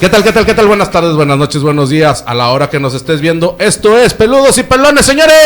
¿Qué tal, qué tal, qué tal? Buenas tardes, buenas noches, buenos días. A la hora que nos estés viendo, esto es Peludos y Pelones, señores.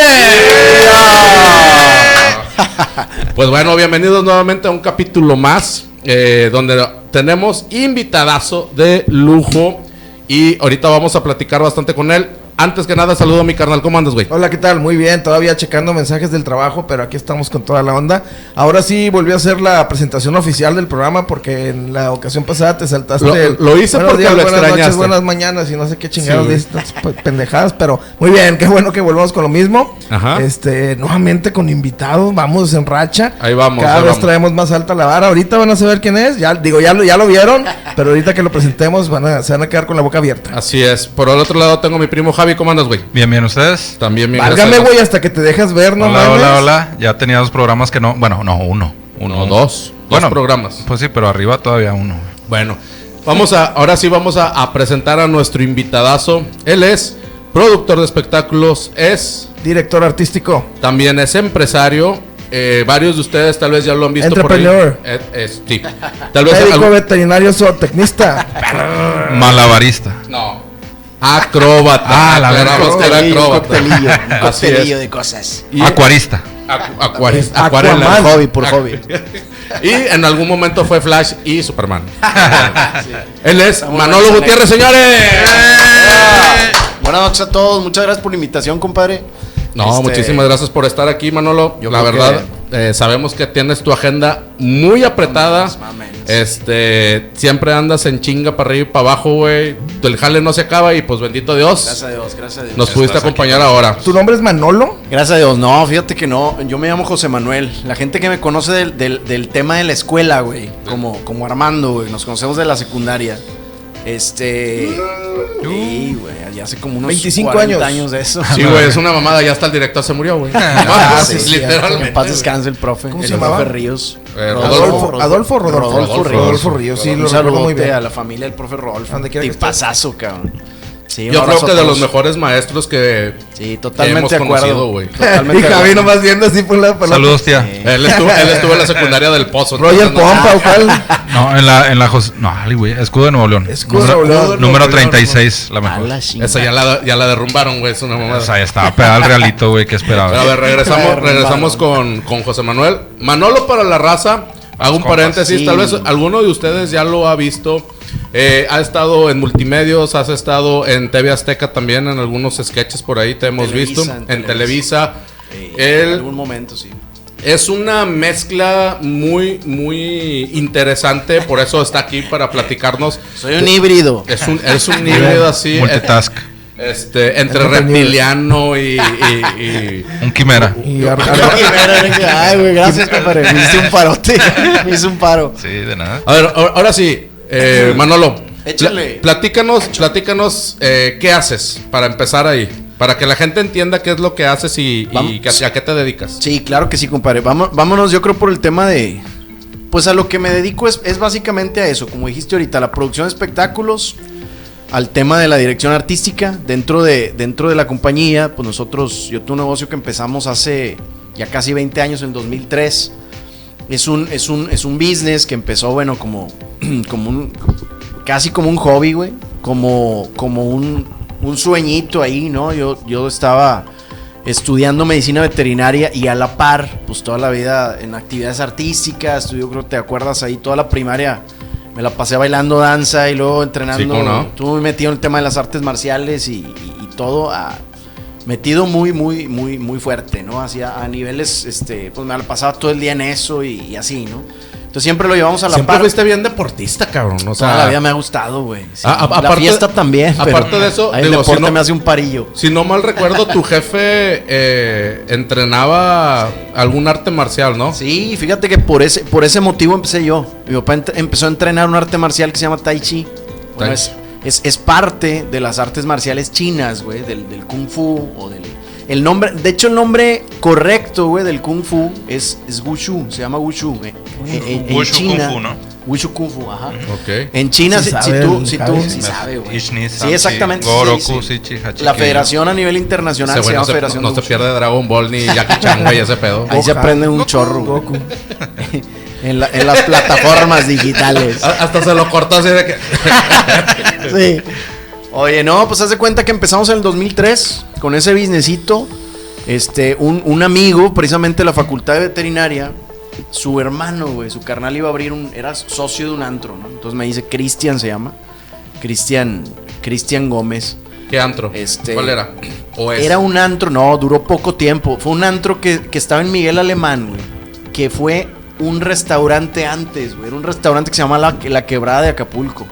pues bueno, bienvenidos nuevamente a un capítulo más, eh, donde tenemos invitadazo de lujo. Y ahorita vamos a platicar bastante con él. Antes que nada, saludo a mi carnal. ¿Cómo andas, güey? Hola, ¿qué tal? Muy bien, todavía checando mensajes del trabajo, pero aquí estamos con toda la onda. Ahora sí volví a hacer la presentación oficial del programa porque en la ocasión pasada te saltaste. Lo- el- lo hice porque días, lo buenas extrañaste. noches, buenas mañanas y no sé qué chingados Sí. de pendejadas, pero muy bien, qué bueno que volvamos con lo mismo. Ajá. Este, nuevamente con invitados, vamos en racha. Ahí vamos, Cada ahí vez vamos. traemos más alta la vara. Ahorita van a saber quién es. Ya digo, ya lo, ya lo vieron, pero ahorita que lo presentemos van a, se van a quedar con la boca abierta. Así es. Por el otro lado tengo a mi primo Javi. ¿Cómo andas, güey? Bien, bien, ¿ustedes? También bien. Válgame, güey, hasta que te dejas ver, no hola, mames. hola, hola. Ya tenía dos programas que no. Bueno, no, uno. Uno, dos. Bueno, dos programas. Pues sí, pero arriba todavía uno. Bueno, vamos a, ahora sí vamos a, a presentar a nuestro invitadazo. Él es productor de espectáculos, es Director artístico. también es empresario. Eh, varios de ustedes tal vez ya lo han visto por ahí. Entrepreneur. Eh, es- sí. Tal vez Médico algún- veterinario zootecnista. Malabarista. no. Acróbata. Ah, la Coctelillo, acróbata. coctelillo, un coctelillo de cosas. Y- Acuarista. Acu- acuaris- Aquaman. acuarela. Por hobby, por hobby. y en algún momento fue Flash y Superman. Él es Estamos Manolo Gutiérrez, señores. Buenas noches a todos, muchas gracias por la invitación, compadre. No, Este, muchísimas gracias por estar aquí, Manolo. Yo la verdad, eh, sabemos que tienes tu agenda muy apretada. Este, siempre andas en chinga para arriba y para abajo, güey. El jale no se acaba y pues bendito Dios. Gracias a Dios, gracias a Dios. Nos pudiste aquí acompañar ahora. ¿Tu nombre es Manolo? Gracias a Dios, no, fíjate que no, yo me llamo José Manuel. La gente que me conoce del, del- del tema de la escuela, güey, como, como Armando, güey, nos conocemos de la secundaria. Este. Sí, güey, ya hace como unos 25 40 años. años de eso. Sí, güey, es una mamada. Ya hasta el director se murió, güey. Ah, sí, sí, literalmente. En paz descanse el profe. ¿Cómo el se llamaba? profe Ríos. Eh, Adolfo, Adolfo, Rodolfo. Rodolfo Ríos. Rodolfo Ríos, sí, lo recuerdo muy bien. a la familia del profe Rodolfo. Tipazazo, cabrón. Sí, Yo creo que de los mejores maestros que. Sí, totalmente hemos de acuerdo. conocido, güey. Y Javi nomás viendo así por la por la- Saludos, tía. Sí. Él estuvo, él estuvo en la secundaria del Pozo. Roger Pompa o cuál. No, en la, en la Jos- No, güey. Escudo de Nuevo León. Escudo número, de Nuevo León. Número Nuevo León, 36, la mejor. la. Esa ya la, ya la derrumbaron, güey. Es una mamada. O sea, ya estaba pegada al realito, güey. ¿Qué esperaba? Pero a ver, regresamos, regresamos con, con José Manuel. Manolo para la raza. Hago un compas. paréntesis. Sí. Tal vez alguno de ustedes ya lo ha visto. Eh, ha estado en multimedios, has estado en TV Azteca también, en algunos sketches por ahí te hemos Televisa, visto. en En Televisa. En Él algún momento, sí. es una mezcla muy, muy interesante. Por eso está aquí para platicarnos. Soy un híbrido. Es un, es un híbrido así. Multitask. Este, entre reptiliano y- y- y Un quimera. Y ar- ar- Ay, güey, gracias, compadre. Me hiciste un parote. Me hice un paro. Sí, de nada. A ver, ahora sí, eh, Manolo. Échale. pla- platícanos, platícanos eh, qué haces para empezar ahí. Para que la gente entienda qué es lo que haces y, y a qué te dedicas. Sí, claro que sí, compadre. Vámonos, yo creo, por el tema de. Pues a lo que me dedico es, es básicamente a eso, como dijiste ahorita, la producción de espectáculos, al tema de la dirección artística. Dentro de, dentro de la compañía, pues nosotros, yo tuve un negocio que empezamos hace ya casi 20 años, en 2003. Es un, es un, es un business que empezó, bueno, como, como un, casi como un hobby, güey. Como, como un, un sueñito ahí, ¿no? Yo, yo estaba estudiando medicina veterinaria y a la par, pues toda la vida en actividades artísticas. Yo creo que te acuerdas ahí, toda la primaria me la pasé bailando danza y luego entrenando. Sí, ¿cómo no? Estuve muy metido en el tema de las artes marciales y, y- y todo. ah, metido muy, muy, muy, muy fuerte, ¿no? Así a, a niveles, este, pues me la pasaba todo el día en eso y, y así, ¿no? Entonces siempre lo llevamos a la Siempre par. fuiste bien deportista, cabrón. O sea, Toda la vida me ha gustado, güey. Sí. A- la aparte- fiesta también. pero aparte de eso, el deporte si no- me hace un parillo. si no mal recuerdo, tu jefe eh, entrenaba algún arte marcial, ¿no? Sí, fíjate que por ese, por ese motivo empecé yo. Mi papá empezó a entrenar un arte marcial que se llama Tai Chi. Bueno, Tai es, es, es parte de las artes marciales chinas, güey, del, del Kung Fu o del... El nombre, de hecho el nombre correcto, güey, del Kung Fu es, es Wushu, se llama Wushu, güey. En, en- en Wushu Kung China, Fu, ¿no? Wushu Kung Fu, ajá. Ok. En China, Sí si, si sabe tú, si tú, sí sabe, güey. Sí, exactamente. sí, Goroku, sí. Hachi, La federación a nivel internacional se no llama se, Federación no se Wushu. pierde Dragon Ball ni Jackie Chan, güey, ese pedo. Ahí se aprende un chorro. Goku. En, la- en las plataformas digitales. Hasta se lo cortó así de que. Sí. Oye, no, pues haz de cuenta que empezamos en el 2003 con ese businessito. Este, un, un amigo, precisamente de la facultad de veterinaria, su hermano, güey, su carnal iba a abrir un, era socio de un antro, ¿no? Entonces me dice, Cristian se llama, Cristian, Cristian Gómez. ¿Qué antro? Este- ¿Cuál era? ¿O es? Era un antro, no, duró poco tiempo. Fue un antro que, que estaba en Miguel Alemán, güey. Que fue un restaurante antes, güey. Era un restaurante que se llama La, La Quebrada de Acapulco.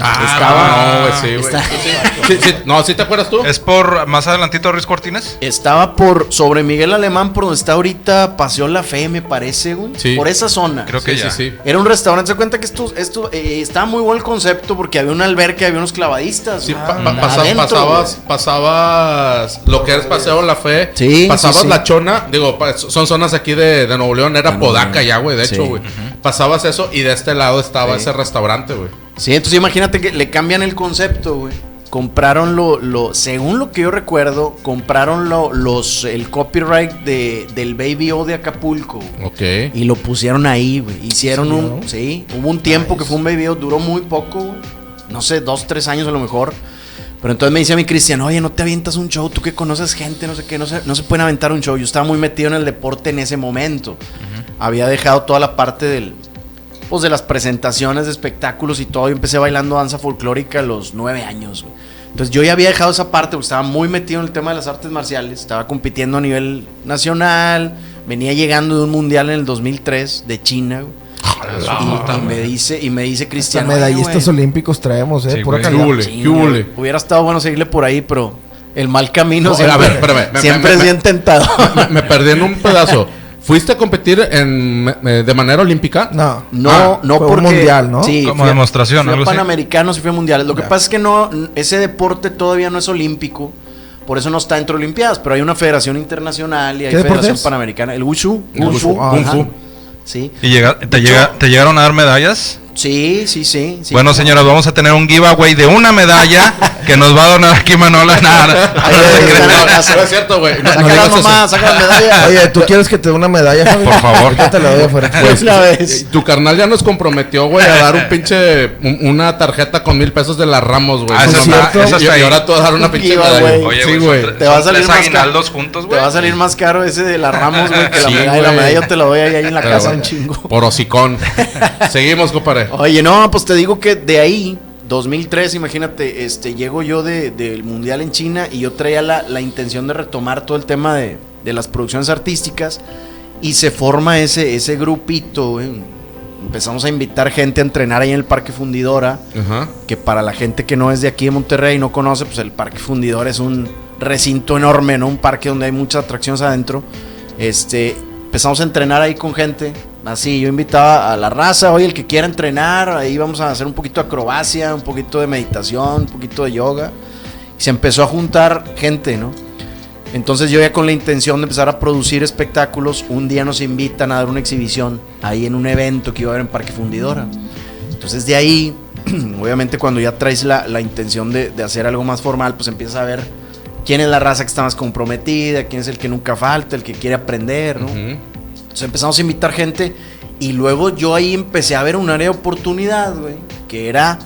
Ah, Estaba- No, güey, sí, güey. Está- Sí, sí. No, ¿sí te acuerdas tú? ¿Es por más adelantito Ruiz Cortines? Estaba por sobre Miguel Alemán, por donde está ahorita Paseo La Fe, me parece, güey. Sí. Por esa zona. Creo que sí, ya. sí, sí. Era un restaurante, se cuenta que esto, esto eh, estaba muy bueno el concepto porque había un albergue, había unos clavadistas. Sí, pa- pasa- Adentro, pasabas, güey. pasabas lo que es Paseo La Fe, Sí, pasabas sí, sí. La Chona, digo, son zonas aquí de, de Nuevo León, era Podaca ya, güey, de Sí. hecho, güey. Pasabas eso y de este lado estaba Sí. ese restaurante, güey. Sí, entonces imagínate que le cambian el concepto, güey. Compraron lo, lo, según lo que yo recuerdo, compraron lo, los, el copyright de, del Baby O de Acapulco. güey. Ok. Y lo pusieron ahí, güey. Hicieron ¿Sí, un. no? Sí, hubo un tiempo que fue un baby, duró muy poco, güey. No sé, dos, tres años a lo mejor. Pero entonces me dice a mi Cristian, oye, no te avientas un show, tú que conoces gente, no sé qué, no se, no se pueden aventar un show. Yo estaba muy metido en el deporte en ese momento. Había dejado toda la parte del. Pues de las presentaciones de espectáculos y todo. Yo empecé bailando danza folclórica a los nueve años, güey. Entonces yo ya había dejado esa parte porque estaba muy metido en el tema de las artes marciales. Estaba compitiendo a nivel nacional. Venía llegando de un mundial en el 2003 de China, güey. Y, y me dice, y me dice Hasta Cristian. medallistas olímpicos traemos, eh. Sí, pura güey. ¿Qué hule? ¿Qué hule? Hubiera estado bueno seguirle por ahí, pero el mal camino No, siempre, a ver, espérame, me- siempre me- es me- bien tentado. Me, me perdí en un pedazo. ¿Fuiste a competir en, eh, de manera olímpica? No. No, Ah, no fue porque mundial, ¿no? Sí, Como fui demostración, fui a algo. Panamericanos y fui a mundiales. Lo que pasa es que no, ese deporte todavía no es olímpico. Por eso no está entre Olimpiadas, pero hay una federación internacional y hay ¿Qué deporte federación es? panamericana. El Wushu. El Wushu. Wushu, ah, Kung ajá. Fu. Sí. ¿Y llega, te, llega, te llegaron a dar medallas? Sí, sí, sí. sí. bueno, señoras, vamos a tener un giveaway de una medalla que nos va a donar aquí Manola. Nada, no es cierto, güey. No, Saca las medallas. Oye, ¿tú quieres que te dé una medalla, Javi? Por favor. Ahorita te la doy afuera. Pues una vez. Tu carnal ya nos comprometió, güey, a dar un pinche. un- una tarjeta con mil pesos de las Ramos, güey. Ah, esa está- esa Y- está y ahí. ahora tú vas a dar una Un pinche medalla. Oye, sí, güey, Te va a salir más caro. juntos, Te güey. va a salir más caro ese de las Ramos, güey, que la Sí, medalla. La medalla yo te la doy ahí en la casa un chingo. Por hocicón. Seguimos, compadre. Oye, no, pues te digo que de ahí, 2003, imagínate, este, llego yo de- del Mundial en China y yo traía la, la intención de retomar todo el tema de, de las producciones artísticas y se forma ese, ese grupito, güey. Empezamos a invitar gente a entrenar ahí en el Parque Fundidora, que para la gente que no es de aquí de Monterrey y no conoce, pues el Parque Fundidora es un recinto enorme, ¿no? Un parque donde hay muchas atracciones adentro. Este, empezamos a entrenar ahí con gente. Así, yo invitaba a la raza, oye, el que quiera entrenar, ahí vamos a hacer un poquito acrobacia, un poquito de meditación, un poquito de yoga. Y se empezó a juntar gente, ¿no? Entonces yo ya con la intención de empezar a producir espectáculos, un día nos invitan a dar una exhibición ahí en un evento que iba a haber en Parque Fundidora. Entonces de ahí, obviamente cuando ya traes la, la intención de, de hacer algo más formal, pues empiezas a ver quién es la raza que está más comprometida, quién es el que nunca falta, el que quiere aprender, ¿no? Entonces empezamos a invitar gente y luego yo ahí empecé a ver un área de oportunidad, güey, que era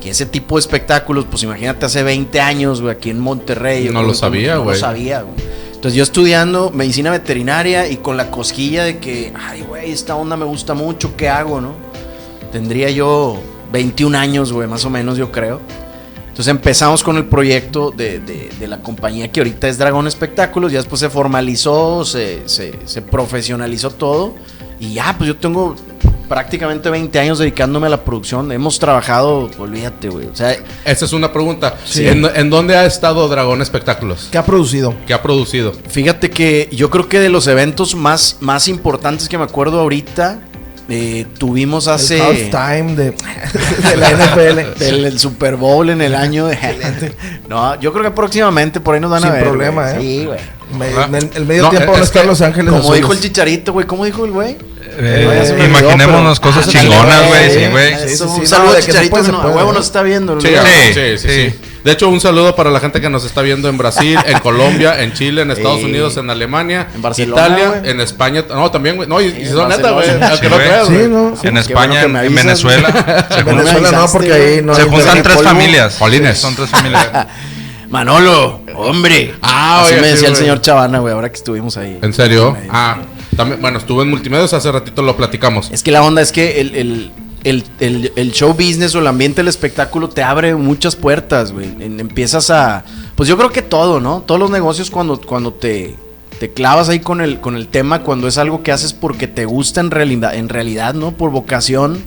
que ese tipo de espectáculos, pues imagínate hace 20 años, güey, aquí en Monterrey. No lo sabía, No lo güey. sabía, güey. Entonces yo estudiando medicina veterinaria y con la cosquilla de que, ay, güey, esta onda me gusta mucho, ¿qué hago, no? Tendría yo 21 años, güey, más o menos, yo creo. Entonces empezamos con el proyecto de, de- de la compañía que ahorita es Dragón Espectáculos, ya después se formalizó, se, se- se profesionalizó todo y ya, pues yo tengo prácticamente 20 años dedicándome a la producción, hemos trabajado, olvídate, güey, o sea, Esa es una pregunta. Sí. ¿En, en dónde ha estado Dragón Espectáculos? ¿Qué ha producido? ¿Qué ha producido? fíjate que yo creo que de los eventos más, más importantes que me acuerdo ahorita, eh, tuvimos hace... El halftime de, de la NFL. Del el Super Bowl en el año de... no, yo creo que próximamente por ahí nos van Sin a ver. problema, güey. ¿eh? Sí, güey. Me- me- el medio No, tiempo van a estar Los Ángeles Como dijo el chicharito, güey. ¿Cómo dijo el güey? Eh, olvidó, imaginémonos pero- cosas Ándale, chingonas, güey. Sí, güey. güey. Sí, sí, un no, saludo de que se Chicharito. no, a huevo ¿no? nos está viendo. ¿no? Sí, Sí, sí, sí, sí. sí. De hecho, un saludo para la gente que nos está viendo en Brasil, en Colombia, en Chile, en Estados Sí. Unidos, en Alemania, En Barcelona, Italia, en España. No, también, güey. No, y, y en son neta, güey. Aunque no güey. Sí, no. En bueno España, en. Venezuela. En Venezuela no, porque ahí no Se juntan tres polvo. familias. Jolines. Son tres familias. Manolo, hombre. Ah, Así oye, me sí, decía el güey. señor Chavana, güey, ahora que estuvimos ahí. ¿En serio? Ahí. Ah, también, bueno, estuve en multimedios hace ratito lo platicamos. Es que la onda es que el, el, el, el- el show business o el ambiente del espectáculo te abre muchas puertas, güey. Empiezas a. Pues yo creo que todo, ¿no? Todos los negocios cuando, cuando te, te clavas ahí con el, con el tema, cuando es algo que haces porque te gusta en realidad, en realidad, ¿no? Por vocación.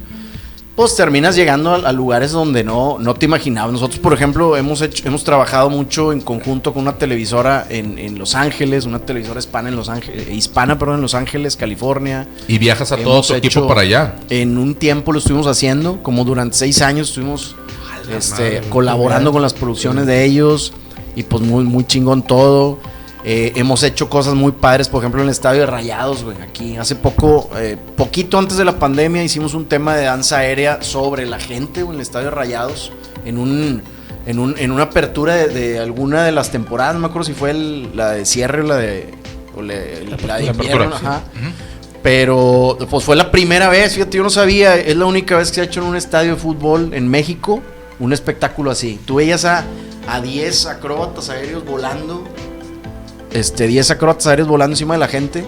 Pues terminas llegando a, a lugares donde no, no te imaginabas. Nosotros, por ejemplo, hemos hecho, hemos trabajado mucho en conjunto con una televisora en, en Los Ángeles, una televisora hispana en Los Ángeles, hispana, perdón, en Los Ángeles, California. Y viajas a todo tu equipo para allá. En un tiempo lo estuvimos haciendo, como durante seis años estuvimos este, madre, colaborando con las producciones de ellos y pues muy, muy chingón todo. Eh, hemos hecho cosas muy padres, por ejemplo en el estadio de Rayados, güey. Aquí hace poco, eh, poquito antes de la pandemia, hicimos un tema de danza aérea sobre la gente güey, en el estadio de Rayados, en un, en un, en una apertura de, de alguna de las temporadas, no me acuerdo si fue el- la de cierre o la de, o le- la de la invierno, apertura, sí. ajá. Pero pues fue la primera vez, fíjate, yo no sabía, es la única vez que se ha hecho en un estadio de fútbol en México un espectáculo así. Tú veías a, a 10 acróbatas aéreos volando, este, 10 acróbatas aéreos volando encima de la gente,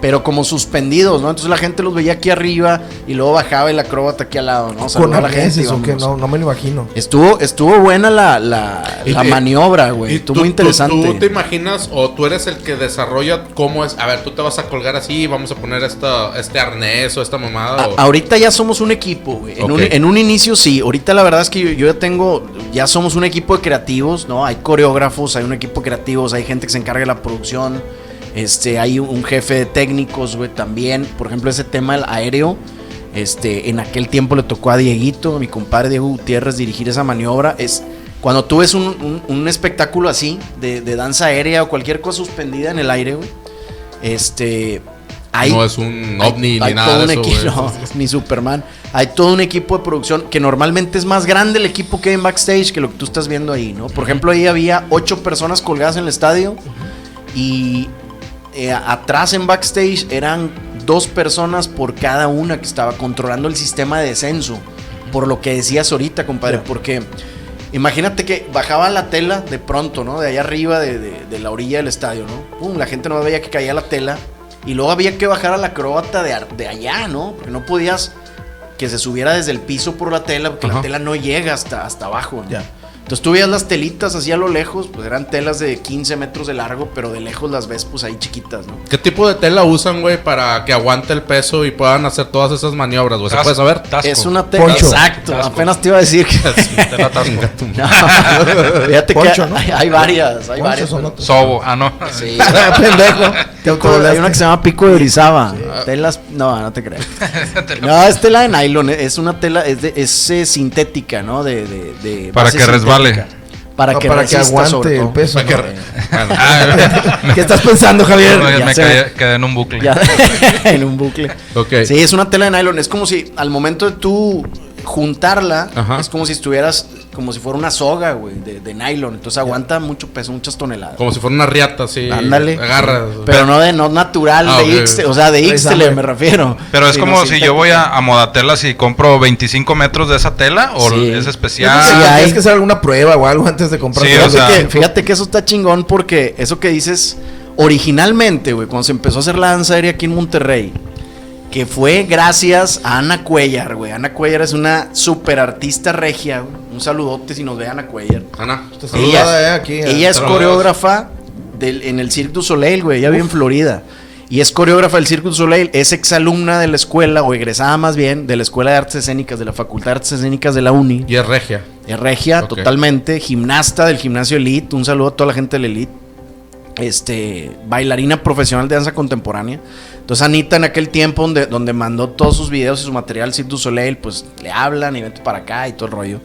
pero como suspendidos, ¿no? Entonces la gente los veía aquí arriba y luego bajaba el acróbata aquí al lado, ¿no? Con a la gente. que no, no me lo imagino. Estuvo, estuvo buena la, la, Y- la y- maniobra, güey. Estuvo tú- muy interesante. Tú, tú te imaginas o tú eres el que desarrolla cómo es. A ver, tú te vas a colgar así, vamos a poner esta, este arnés o esta mamada. A- o- ahorita ya somos un equipo, güey. En, un, Ok. en un inicio sí. Ahorita la verdad es que yo, yo ya tengo, ya somos un equipo de creativos, ¿no? Hay coreógrafos, hay un equipo de creativos, hay gente que se encarga de la producción. Este, hay un, jefe de técnicos, güey, también. Por ejemplo, ese tema del aéreo. Este, en aquel tiempo le tocó a Dieguito, a mi compadre Diego Gutiérrez, dirigir esa maniobra. Es cuando tú ves un, un- un espectáculo así, de, de danza aérea o cualquier cosa suspendida en el aire, güey. Este. Hay, no es un ovni hay ni nada todo de un eso, equipo, no, ni Superman. Hay todo un equipo de producción que normalmente es más grande el equipo que hay en backstage que lo que tú estás viendo ahí, ¿no? Por ejemplo, ahí había ocho personas colgadas en el estadio y eh, atrás en backstage eran dos personas por cada una que estaba controlando el sistema de descenso. Por lo que decías ahorita, compadre, porque imagínate que bajaba la tela de pronto, ¿no? De allá arriba, de, de- de la orilla del estadio, ¿no? Pum, la gente no veía que caía la tela. Y luego había que bajar a la acróbata de, de allá, ¿no? Porque no podías que se subiera desde el piso por la tela, porque la tela no llega hasta, hasta abajo, ¿no? Ya. Entonces tú veías las telitas así a lo lejos, pues eran telas de 15 metros de largo, pero de lejos las ves pues ahí chiquitas, ¿no? ¿Qué tipo de tela usan, güey, para que aguante el peso y puedan hacer todas esas maniobras, güey? ¿Se puede saber? tasco. Es una tela. Poncho. Exacto, Tasco. apenas te iba a decir que. Tela tasco. No, fíjate Poncho, que ¿no? hay, hay varias, hay varias. pero-. Sobo. Ah, no. Sí. Pendejo. Te Hay una que se llama Pico de Orizaba. Telas, no, no te creas. No, es tela de nylon, es una tela, es, de, es eh, sintética, ¿no? De, de, de Para que resbale. Para No, que, para que aguante sobre el todo. peso. Ah, ¿Qué estás pensando, Javier? no, me quedé, quedé en un bucle. Ya, en un bucle. ok. Sí, es una tela de nylon. Es como si al momento de tú juntarla, Ajá. es como si estuvieras, como si fuera una soga, güey, de, de nylon. Entonces aguanta mucho peso, muchas toneladas. Como si fuera una riata, así. Ándale. Agarra. Pero no de no natural, Ah, de ok. Ixte- o sea, de Ixtele me refiero. Pero es Sí, como no, si yo voy a, a Modatelas y compro 25 metros de esa tela o Sí. es especial. Sí, hay. Tienes que hacer alguna prueba o algo antes de comprar. Sí, o sea- que, fíjate que eso está chingón porque eso que dices originalmente, güey, cuando se empezó a hacer la danza aérea aquí en Monterrey, que fue gracias a Ana Cuellar, güey. Ana Cuellar es una super artista regia. güey. Un saludote si nos ve Ana Cuellar. Ana, Está saludada, eh, aquí. Ella es coreógrafa del, en el Cirque du Soleil, güey. Ella vive en Florida. Y es coreógrafa del Cirque du Soleil. Es exalumna de la escuela, o egresada más bien, de la Escuela de Artes Escénicas, de la Facultad de Artes Escénicas de la UNI. y es regia. Es regia, totalmente. Gimnasta del gimnasio Elite. Un saludo a toda la gente del Elite. Este, bailarina profesional de danza contemporánea. Entonces Anita en aquel tiempo donde, mandó todos sus videos y su material al Cirque du Soleil, pues le hablan y vente para acá y todo el rollo.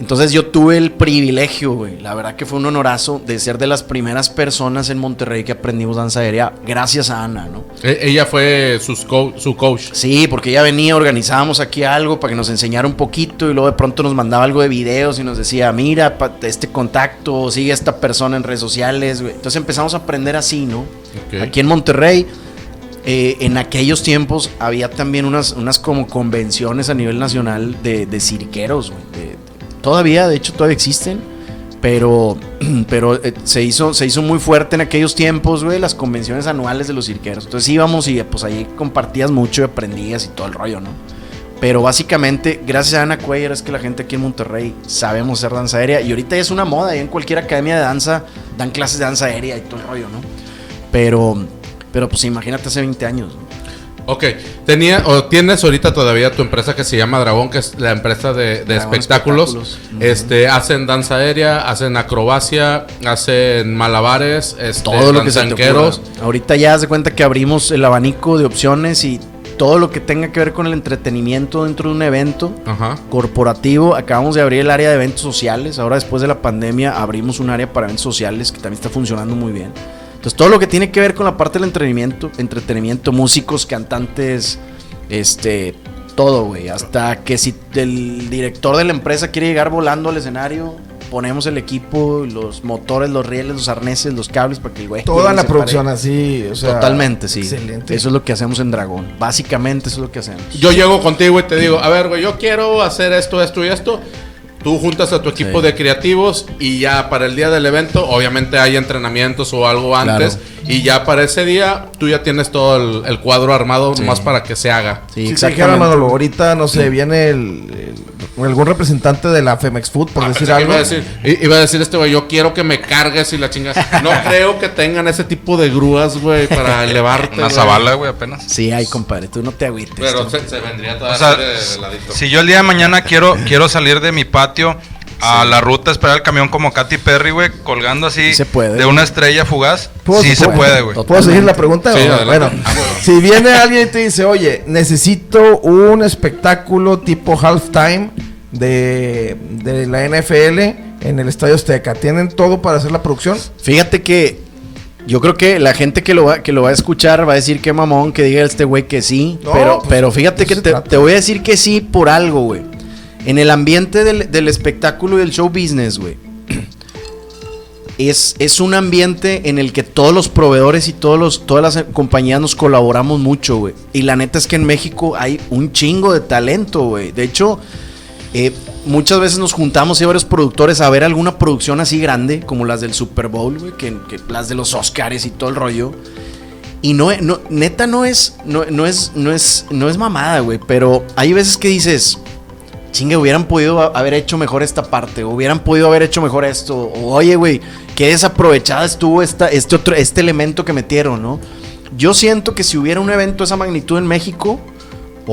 Entonces yo tuve el privilegio, güey, la verdad que fue un honorazo de ser de las primeras personas en Monterrey que aprendimos danza aérea gracias a Ana, ¿no? E- ella fue sus co- su coach. Sí, porque ella venía, organizábamos aquí algo para que nos enseñara un poquito y luego de pronto nos mandaba algo de videos y nos decía, mira, este contacto, sigue a esta persona en redes sociales, güey. Entonces empezamos a aprender así, ¿no? Aquí en Monterrey, eh, en aquellos tiempos había también unas, unas como convenciones a nivel nacional de, de cirqueros, güey. de- todavía, de hecho, todavía existen. Pero, pero eh, se, hizo, se hizo muy fuerte en aquellos tiempos, güey, las convenciones anuales de los cirqueros. Entonces íbamos y pues ahí compartías mucho y aprendías y todo el rollo, ¿no? Pero básicamente, gracias a Ana Cuellar, es que la gente aquí en Monterrey sabemos hacer danza aérea. Y ahorita es una moda, y en cualquier academia de danza dan clases de danza aérea y todo el rollo, ¿no? Pero, pero pues imagínate hace 20 años. ¿no? Ok, tenía o tienes ahorita todavía tu empresa que se llama Dragón, que es la empresa de, espectáculos. Este, hacen danza aérea, hacen acrobacia, hacen malabares, este, todo lo que se te. Ahorita ya de cuenta que abrimos el abanico de opciones y todo lo que tenga que ver con el entretenimiento dentro de un evento Ajá. corporativo. Acabamos de abrir el área de eventos sociales. Ahora después de la pandemia abrimos un área para eventos sociales que también está funcionando muy bien. Entonces todo lo que tiene que ver con la parte del entretenimiento, entretenimiento, músicos, cantantes, este, todo, güey. Hasta que si el director de la empresa quiere llegar volando al escenario, ponemos el equipo, los motores, los rieles, los arneses, los cables para que el güey Toda la producción pare. así, o sea. Totalmente, sí. Excelente. Eso es lo que hacemos en Dragón. Básicamente eso es lo que hacemos. Yo llego contigo y te digo, a ver, güey, yo quiero hacer esto, esto y esto. Tú juntas a tu equipo Sí. de creativos y ya para el día del evento, obviamente hay entrenamientos o algo antes. Y ya para ese día, tú ya tienes todo el, el cuadro armado Sí. nomás para que se haga. Sí, Si te dijera, Manolo, ahorita, no sé, viene el, el- algún representante de la Femex Food, por Ah, decir algo. Iba a decir, i- iba a decir este güey, yo quiero que me cargues y la chinga. No creo que tengan ese tipo de grúas, güey, para elevarte. Una zabala, güey, apenas. Sí, hay, compadre. Tú no te agüites. Pero se, se vendría toda O sea, de, si yo el día de mañana quiero, quiero salir de mi patio a la ruta, esperar el camión como Katy Perry, güey, colgando así Sí se puede. de una estrella fugaz, ¿Puedo- sí se puede, güey. ¿Puedo seguir la pregunta? Sí, bueno, bueno. si viene alguien y te dice, oye, necesito un espectáculo tipo halftime de, de la NFL en el Estadio Azteca, ¿tienen todo para hacer la producción? Fíjate que yo creo que la gente que lo va, que lo va a escuchar va a decir que mamón que diga este güey que sí. No, pero, pues, pero fíjate que te voy a decir que sí por algo, güey. En el ambiente del, del espectáculo y del show business, güey. Es, es un ambiente en el que todos los proveedores y todos los, todas las compañías nos colaboramos mucho, güey. Y la neta es que en México hay un chingo de talento, güey. De hecho, eh, muchas veces nos juntamos y varios productores a ver alguna producción así grande, como las del Super Bowl, güey, que, que las de los Oscars y todo el rollo. Y no, no neta no es, no, no es, no es, no es mamada, güey, pero hay veces que dices, chingue, hubieran podido haber hecho mejor esta parte, hubieran podido haber hecho mejor esto, o oye, güey, qué desaprovechada estuvo esta, este otro, este elemento que metieron, ¿no? Yo siento que si hubiera un evento de esa magnitud en México,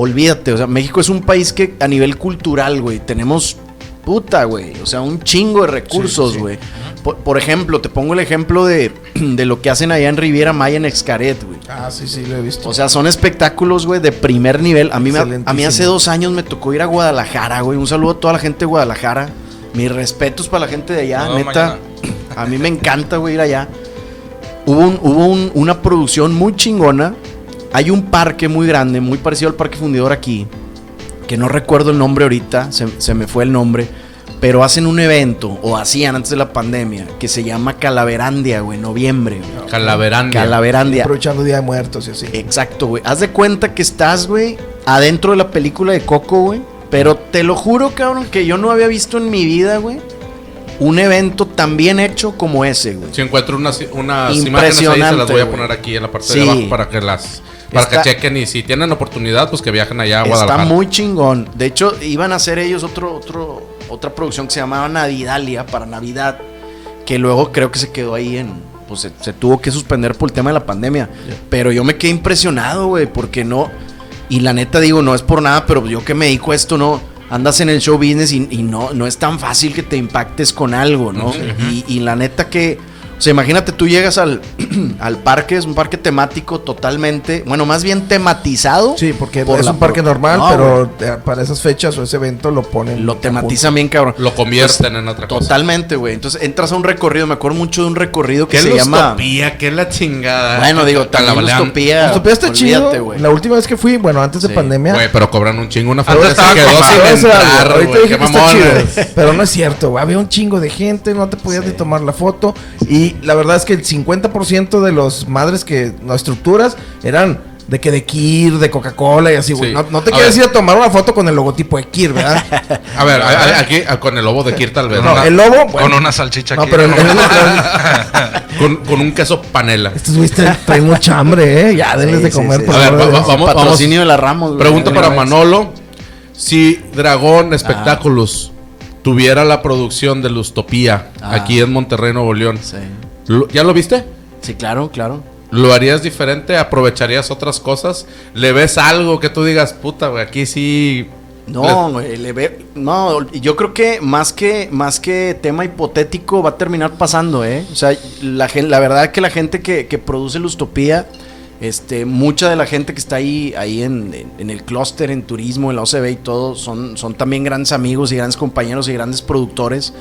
olvídate, o sea, México es un país que a nivel cultural, güey, tenemos puta, güey, o sea, un chingo de recursos, güey. Por, por ejemplo, te pongo el ejemplo de, de lo que hacen allá en Riviera Maya en Excaret, güey. Ah, sí, sí, lo he visto. O sea, son espectáculos, güey, de primer nivel. A mí, me- a mí hace dos años me tocó ir a Guadalajara, güey. Un saludo a toda la gente de Guadalajara. Mis respetos para la gente de allá, No, neta. A mí me encanta, güey, ir allá. Hubo, un- hubo un- una producción muy chingona. Hay un parque muy grande, muy parecido al Parque Fundidor aquí. Que no recuerdo el nombre ahorita, se, se me fue el nombre. Pero hacen un evento, o hacían antes de la pandemia, que se llama Calaverandia, güey, noviembre. güey. Calaverandia. Calaverandia. Aprovechando Día de Muertos y así. Exacto, güey. Haz de cuenta que estás, güey, adentro de la película de Coco, güey. Pero te lo juro, cabrón, que yo no había visto en mi vida, güey, un evento tan bien hecho como ese, güey. Si encuentro unas, unas imágenes ahí, se las voy a poner aquí en la parte Sí. de abajo para que las para Está- que chequen y si tienen oportunidad, pues que viajen allá a Está Guadalajara. muy chingón. De hecho, iban a hacer ellos otro, otro, otra producción que se llamaba Navidalia para Navidad. Que luego creo que se quedó ahí en. Pues se, se tuvo que suspender por el tema de la pandemia. Pero yo me quedé impresionado, güey, porque no. Y la neta digo, no es por nada, pero yo que me dedico a esto, no. Andas en el show business y, y no, no es tan fácil que te impactes con algo, ¿no? y, y la neta que O sea, imagínate, tú llegas al, al parque, es un parque temático totalmente, bueno, más bien tematizado. Sí, porque por es la un parque normal, No, pero eh, para esas fechas o ese evento lo ponen. Lo tematizan bien, cabrón. Lo convierten en otra cosa. Totalmente, güey. Entonces entras a un recorrido, me acuerdo mucho de un recorrido que ¿Qué se llama... lustopía? ¿Qué es la chingada? Bueno, digo, Tan también Lustopía. La Utopía está olvídate, chido. güey. La última vez que fui, bueno, antes de Sí. pandemia. Güey, pero cobran un chingo una Antes foto. Se estaba quedó con- sin Te voy a decir algo, entrar, Ahorita güey. dije que está chido, pero no es cierto, güey. Había un chingo de gente, no te podías ni tomar la foto. Y la verdad es que el 50% de los madres que, las estructuras, eran de que de Kir, de Coca-Cola y así, güey. Sí. No, no te A quieres ver. ir a tomar una foto con el logotipo de Kir, ¿verdad? A ver, a- a- aquí a- con el lobo de Kir tal vez. no, el lobo, Con bueno. una salchicha No, aquí. pero el, el- Con, con un queso panela. estos güeyes traen- mucha hambre, ¿eh? Ya, denles Sí, de comer, sí. por A ver, va- va- vamos- Patrocinio de la Ramos. güey, Pregunta para. Manolo. Si Dragón Espectáculos tuviera la producción de Lustopía Ah. aquí en Monterrey, Nuevo León, Sí. ¿lo- ¿ya lo viste? Sí, claro, claro. ¿Lo harías diferente? ¿Aprovecharías otras cosas? ¿Le ves algo que tú digas, puta, güey, aquí sí... No, güey, le ve- no, yo creo que más que más que tema hipotético va a terminar pasando, ¿eh? O sea, la la verdad que la gente que, que produce Lustopía, este, mucha de la gente que está ahí, ahí en, en- en el clúster, en turismo, en la OCB y todo, son, son también grandes amigos y grandes compañeros y grandes productores.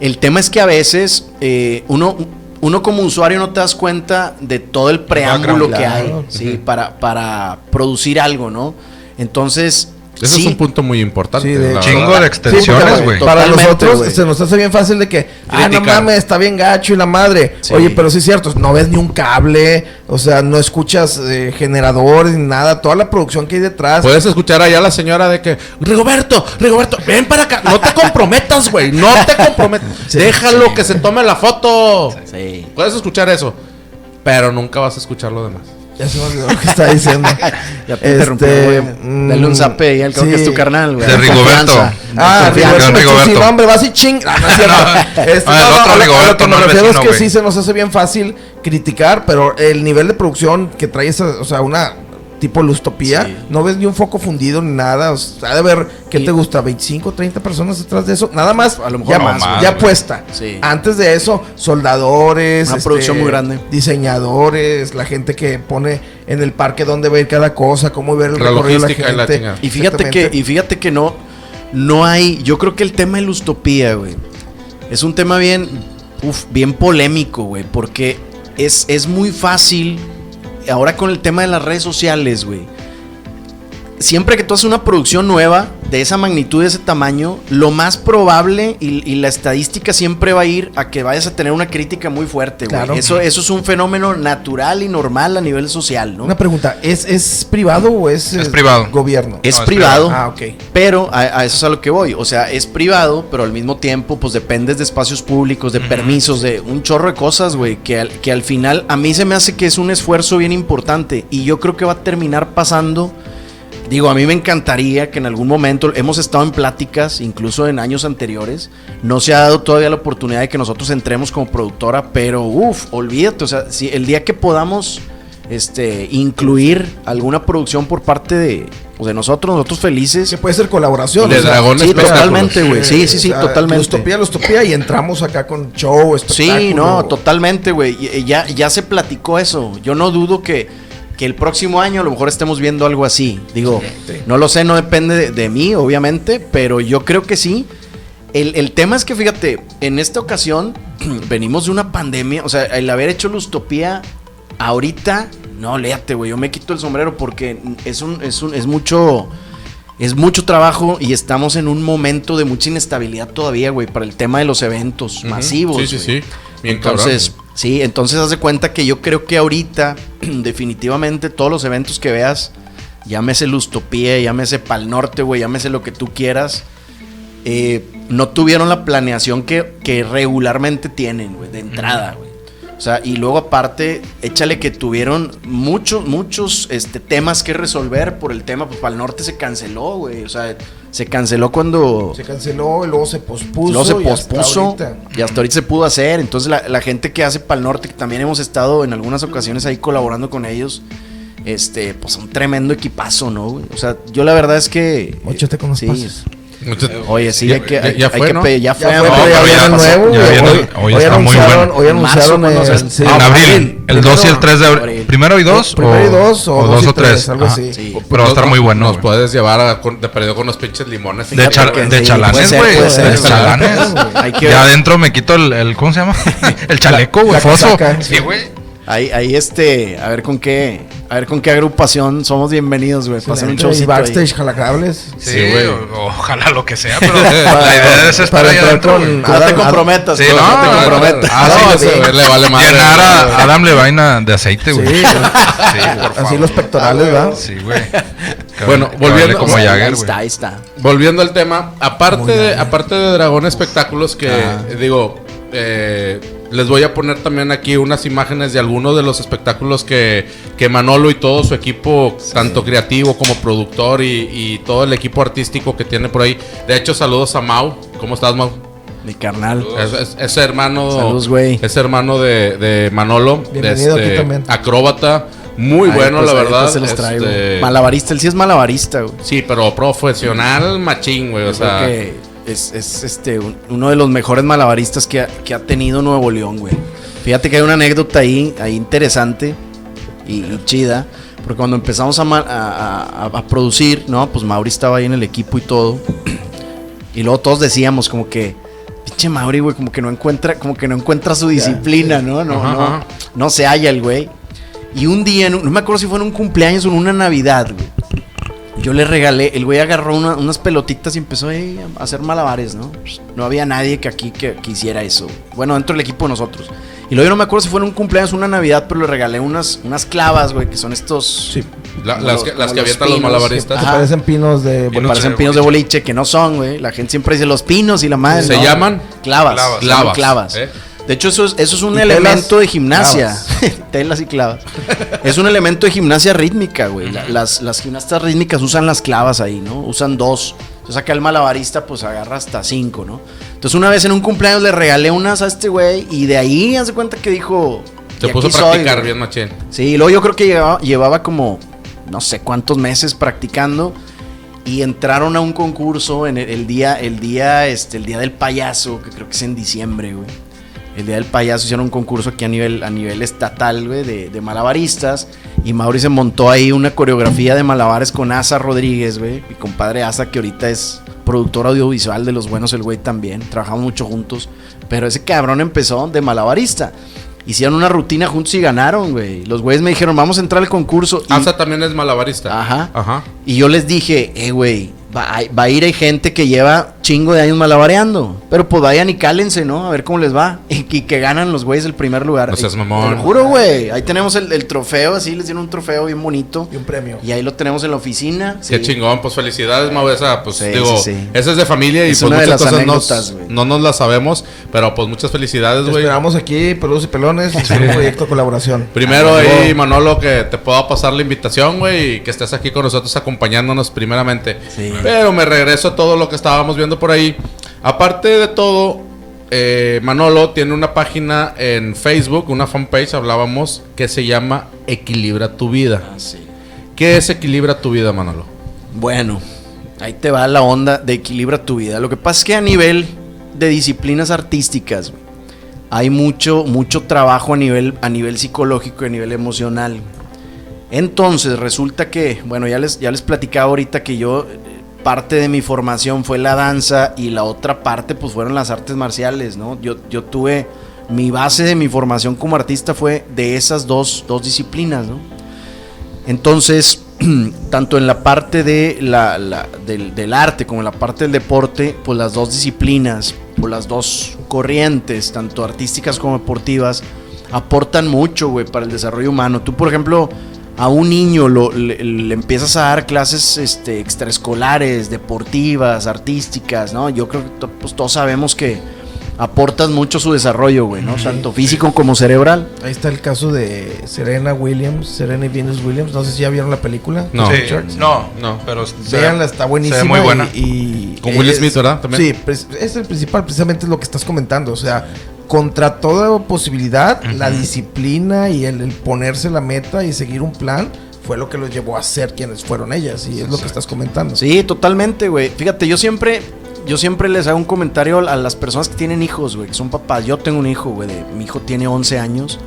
El tema es que a veces eh, uno, uno como usuario no te das cuenta de todo el preámbulo que hay. ¿sí? Para, para producir algo, ¿no? Entonces... Ese sí, es un punto muy importante. Sí, de la hecho. Chingo verdad. de extensiones, güey. para Totalmente, nosotros güey. se nos hace bien fácil de que, ah, no mames, está bien gacho y la madre. Sí. Oye, pero sí es cierto, no ves ni un cable, o sea, no escuchas eh, generadores ni nada, toda la producción que hay detrás. Puedes escuchar allá a la señora de que, Rigoberto, Rigoberto, ven para acá. No te comprometas, güey. No te comprometas. Déjalo que se tome la foto. Sí. Puedes escuchar eso. Pero nunca vas a escuchar lo demás. Ya se me olvidó lo que está diciendo. Ya te interrumpió, güey. mm, Dale un zape ahí al creo que es tu carnal, güey. De Rigoberto. Ah. Rigoberto, Rigoberto. Rigoberto. Sí, hombre, vas y ching. Ah, no es cierto. Este, Ah, el no, no, otro a lo- Rigoberto, que me no refiero es que sí se nos hace bien fácil criticar, pero el nivel de producción que trae esa, o sea, una tipo lustopía, Sí. no ves ni un foco fundido ni nada, o sea, ha de ver, ¿qué Y- te gusta? 25, 30 personas detrás de eso, nada más, A lo mejor ya, no más, más, ya güey. puesta. Sí. Antes de eso, soldadores, Una producción muy grande. diseñadores, la gente que pone en el parque dónde va a ir cada cosa, cómo ver el La recorrido de la logística y la gente. Y fíjate que, y fíjate que no, no hay, yo creo que el tema de lustopía, güey, es un tema bien, uf, bien polémico, güey, porque es, es muy fácil, ahora con el tema de las redes sociales, güey, siempre que tú haces una producción nueva de esa magnitud, de ese tamaño, lo más probable y, y la estadística siempre va a ir a que vayas a tener una crítica muy fuerte, güey. Claro. Eso, eso es un fenómeno natural y normal a nivel social, ¿no? Una pregunta, ¿es, es privado o es, Es eh, privado. gobierno? Es No, es privado. Ah, ok. Pero a, a eso es a lo que voy. O sea, es privado, pero al mismo tiempo, pues dependes de espacios públicos, de permisos, de un chorro de cosas, güey. Que al, que al final a mí se me hace que es un esfuerzo bien importante. Y yo creo que va a terminar pasando. Digo, a mí me encantaría que en algún momento hemos estado en pláticas, incluso en años anteriores. No se ha dado todavía la oportunidad de que nosotros entremos como productora, pero uff, olvídate. O sea, si el día que podamos este, incluir alguna producción por parte de, pues, de nosotros, nosotros felices. Que puede ser colaboración. De Dragón Sí, Espectáculos. totalmente, güey. Sí, sí, sí, O sea, totalmente. Lustopía, lustopía y entramos acá con show, espectáculo. Sí, no, totalmente, güey. Ya, ya se platicó eso. Yo no dudo que, que el próximo año a lo mejor estemos viendo algo así. Digo, Sí. no lo sé, no depende de, de mí, obviamente, pero yo creo que sí. El, el tema es que, fíjate, en esta ocasión venimos de una pandemia. O sea, el haber hecho Lustopía ahorita, no, léate, güey. Yo me quito el sombrero porque es, un, es, un, es mucho. Es mucho trabajo y estamos en un momento de mucha inestabilidad todavía, güey, para el tema de los eventos masivos. Sí, sí, sí. Bien entonces. Sí, entonces haz de cuenta que yo creo que ahorita, definitivamente, todos los eventos que veas, llámese Lustopía, llámese Pal Norte, güey, llámese lo que tú quieras, eh, no tuvieron la planeación que, que regularmente tienen, güey, de entrada, güey. O sea, y luego aparte, échale que tuvieron muchos, muchos este, temas que resolver por el tema, pues Pal Norte se canceló, güey. O sea, se canceló cuando... Se canceló y luego se pospuso. Luego se y hasta pospuso ahorita. y hasta ahorita se pudo hacer. Entonces la, la gente que hace Pal Norte, que también hemos estado en algunas ocasiones ahí colaborando con ellos, este, pues un tremendo equipazo, ¿no? güey? O sea, yo la verdad es que... Móchate con los sí, Oye, sí, ya, hay que, hay, ya fue, ¿no? ya fue, Ya fue, No, ya viene el nuevo. ya viene- hoy, hoy hoy está muy bueno. hoy Marzo, anunciaron ¿cuándo el, es? sí, en abril, el 2 y el Primero- 3 de abril. Primero y 2 Primero y dos, o dos y tres, tres. algo Ajá. así. Sí. Pero va a estar muy bueno. Nos puedes llevar a- de perdido con los pinches limones. De, sí, chalanes, güey. De chalanes. Ya adentro me quito el, el- ¿cómo se llama? El chaleco, güey, foso. Sí, güey. Ahí, ahí este, a ver con qué, a ver con qué agrupación somos bienvenidos, güey. Pasen un y showcito ahí. backstage jalacables. Sí, Sí, güey. ojalá lo que sea, pero la idea es estar para ahí adentro, con- no te comprometas, Sí, no, no te no, comprometas. Ah, No, sí, güey le vale madre. Llenar a güey. Adam Levine de aceite, güey. Sí, Sí, por favor. así los pectorales, ¿verdad? Sí, güey. Bueno, volviendo- como o sea, Jagger, ahí güey. está, ahí está. Volviendo al tema, aparte de, aparte de Dragón Espectáculos, que digo, eh, les voy a poner también aquí unas imágenes de algunos de los espectáculos que, que Manolo y todo su equipo, tanto creativo como productor y, y todo el equipo artístico que tiene por ahí. De hecho, saludos a Mau. ¿Cómo estás, Mau? Mi carnal. Es, es- es hermano. Saludos, güey. Es hermano de, de Manolo. Bienvenido aquí también. Acróbata. Muy bueno, pues, la ahorita verdad. Se los traigo. este, Malabarista, él sí es malabarista, güey. Sí, pero profesional machín, güey. O sea, que es, es, este, un- uno de los mejores malabaristas que ha, que ha tenido Nuevo León, güey. Fíjate que hay una anécdota ahí, ahí interesante y, y chida. Porque cuando empezamos a, a- a- producir, ¿no? Pues Mauri estaba ahí en el equipo y todo. Y luego todos decíamos como que, pinche Mauri, güey, como que no encuentra, como que no encuentra su disciplina, ¿no? No, Ajá, no, ajá. no se halla el güey. Y un día, no me acuerdo si fue en un cumpleaños o en una Navidad, güey. Yo le regalé, el güey agarró una- unas pelotitas y empezó a hacer malabares, ¿no? No había nadie que aquí que, que hiciera eso. Bueno, dentro del equipo de nosotros. Y luego yo no me acuerdo si fue en un cumpleaños o una Navidad, pero le regalé unas, unas clavas, güey, que son estos... Sí. la- como las los- que, las que los avientan los pinos, malabaristas. Que Ajá. parecen pinos de... Que Pinos parecen pinos de boliche, que no son, güey. La gente siempre dice los pinos y la madre. ¿Se ¿no? llaman? Clavas. Clavas. Clavas, clavas. ¿eh? De hecho, eso es, eso es un elemento telas, de gimnasia. telas y clavas. es un elemento de gimnasia rítmica, güey. La- las, las gimnastas rítmicas usan las clavas ahí, ¿no? Usan dos. Entonces acá el malabarista pues agarra hasta cinco, ¿no? Entonces una vez en un cumpleaños le regalé unas a este güey y de ahí hace cuenta que dijo... Se "Y puso a soy, practicar güey". bien machín. Sí, y luego yo creo que llevaba, llevaba como no sé cuántos meses practicando y entraron a un concurso en el, el día, el día, este, el día del payaso, que creo que es en diciembre, güey. El día del payaso hicieron un concurso aquí a nivel, a nivel estatal, güey, de, de malabaristas. Y Mauri se montó ahí una coreografía de malabares con Asa Rodríguez, güey. Mi compadre Asa, que ahorita es productor audiovisual de Los Buenos, el güey también. Trabajamos mucho juntos. Pero ese cabrón empezó de malabarista. Hicieron una rutina juntos y ganaron, güey. Los güeyes me dijeron, vamos a entrar al concurso. Y- Asa también es malabarista. Ajá. Ajá. y yo les dije, eh, güey, va, a- va a ir hay gente que lleva chingo de años malabareando. Pero pues vayan y cálense, ¿no? A ver cómo les va. Y, y que ganan los güeyes el primer lugar. Seas Y- mamón. Te lo juro, güey. Ahí tenemos el, el trofeo, así les dieron un trofeo bien bonito. Y un premio. Y ahí lo tenemos en la oficina. Qué Sí. chingón, pues felicidades, Mau. Esa, pues Sí, digo, sí, sí. esa es de familia y Es pues una de muchas las cosas anécdotas, nos- güey. no nos las sabemos, pero pues muchas felicidades, güey. esperamos aquí, peludos y pelones, y hacer un proyecto de colaboración. Primero Ah, ahí, Manolo, que te pueda pasar la invitación, güey, y que estés aquí con nosotros acompañándonos primeramente. Sí. Pero me regreso a todo lo que estábamos viendo por ahí. Aparte de todo, eh, Manolo tiene una página en Facebook, una fanpage, hablábamos, que se llama Equilibra tu vida. Ah, sí. ¿Qué es Equilibra tu vida, Manolo? Bueno, ahí te va la onda de equilibra tu vida. Lo que pasa es que a nivel de disciplinas artísticas, güey, hay mucho, mucho trabajo a nivel, a nivel psicológico y a nivel emocional. Entonces, resulta que, bueno, ya les, ya les platicaba ahorita que yo, parte de mi formación fue la danza y la otra parte, pues fueron las artes marciales, ¿no? Yo, yo tuve, mi base de mi formación como artista fue de esas dos, dos disciplinas, ¿no? Entonces, tanto en la parte de la, del arte como en la parte del deporte, pues las dos disciplinas, pues las dos corrientes, tanto artísticas como deportivas, aportan mucho, güey, para el desarrollo humano. Tú, por ejemplo, a un niño lo- le, le empiezas a dar clases este, extraescolares, deportivas, artísticas, ¿no? Yo creo que to- pues, todos sabemos que aportan mucho su desarrollo, güey, ¿no? Tanto físico como cerebral. Ahí está el caso de Serena Williams, Serena y Venus Williams. No sé si ya vieron la película. No. Sí, no, No. pero Véanla, está buenísima. Se ve muy buena. Y, y Con Will es- Smith, ¿verdad? También. Sí, es el principal, precisamente es lo que estás comentando. O sea, contra toda posibilidad, la disciplina y el, el ponerse la meta y seguir un plan fue lo que los llevó a ser quienes fueron ellas. Y es lo que estás comentando. Sí, totalmente, güey. Fíjate, yo siempre, yo siempre les hago un comentario a las personas que tienen hijos, güey, que son papás. Yo tengo un hijo, güey, de- mi hijo tiene 11 años.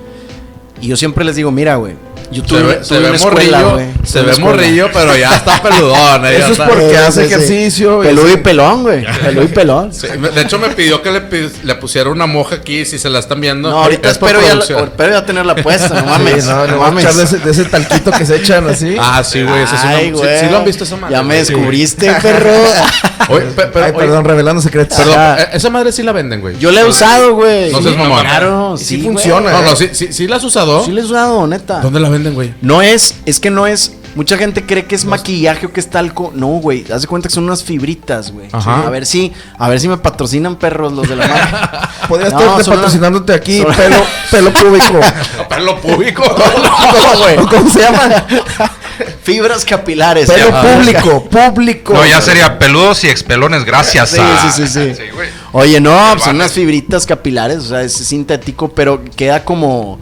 Y yo siempre les digo, mira, güey, yo Se ve, tuve se ve escuela, morrillo, güey. se ve morrillo, pero ya está peludón. eh, Eso es porque Sí, hace sí, sí. ejercicio. Peludo y pelón, güey. Peludo y pelón. Sí, de hecho, me pidió que le, pusiera una moja aquí, si se la están viendo. No, ahorita es espero ya, espero ya tenerla puesta, no Sí, mames. no, le no voy a mames. de ese, de ese talquito que se echan así. Ah, sí, güey. ese es sí- güey. sí, lo han visto esa madre. Ya me descubriste, perro. Oye, pe- pero, Ay, oye, perdón, revelando secretos. perdón, Ah. eh, esa madre sí la venden, güey. Yo la he usado, güey. No seas mamón. Claro, sí, sí güey. funciona. No, no, sí, sí, sí la has usado. Sí la he usado, neta. ¿Dónde la venden, güey? No es, es que no es. Mucha gente cree que es maquillaje o que es talco. No, güey. Haz de cuenta que son unas fibritas, güey. A ver si, a ver si me patrocinan perros los de la marca. Podrías No, estarte son patrocinándote aquí, son- pelo, pelo público. Pelo público. no, güey. ¿O ¿Cómo se llama? Fibras capilares. Pelo Ya. público, público. No, ya sería peludos y expelones, gracias Sí, a. sí, sí, sí. güey. Oye, no, pues son unas fibritas capilares, o sea, es sintético, pero queda como,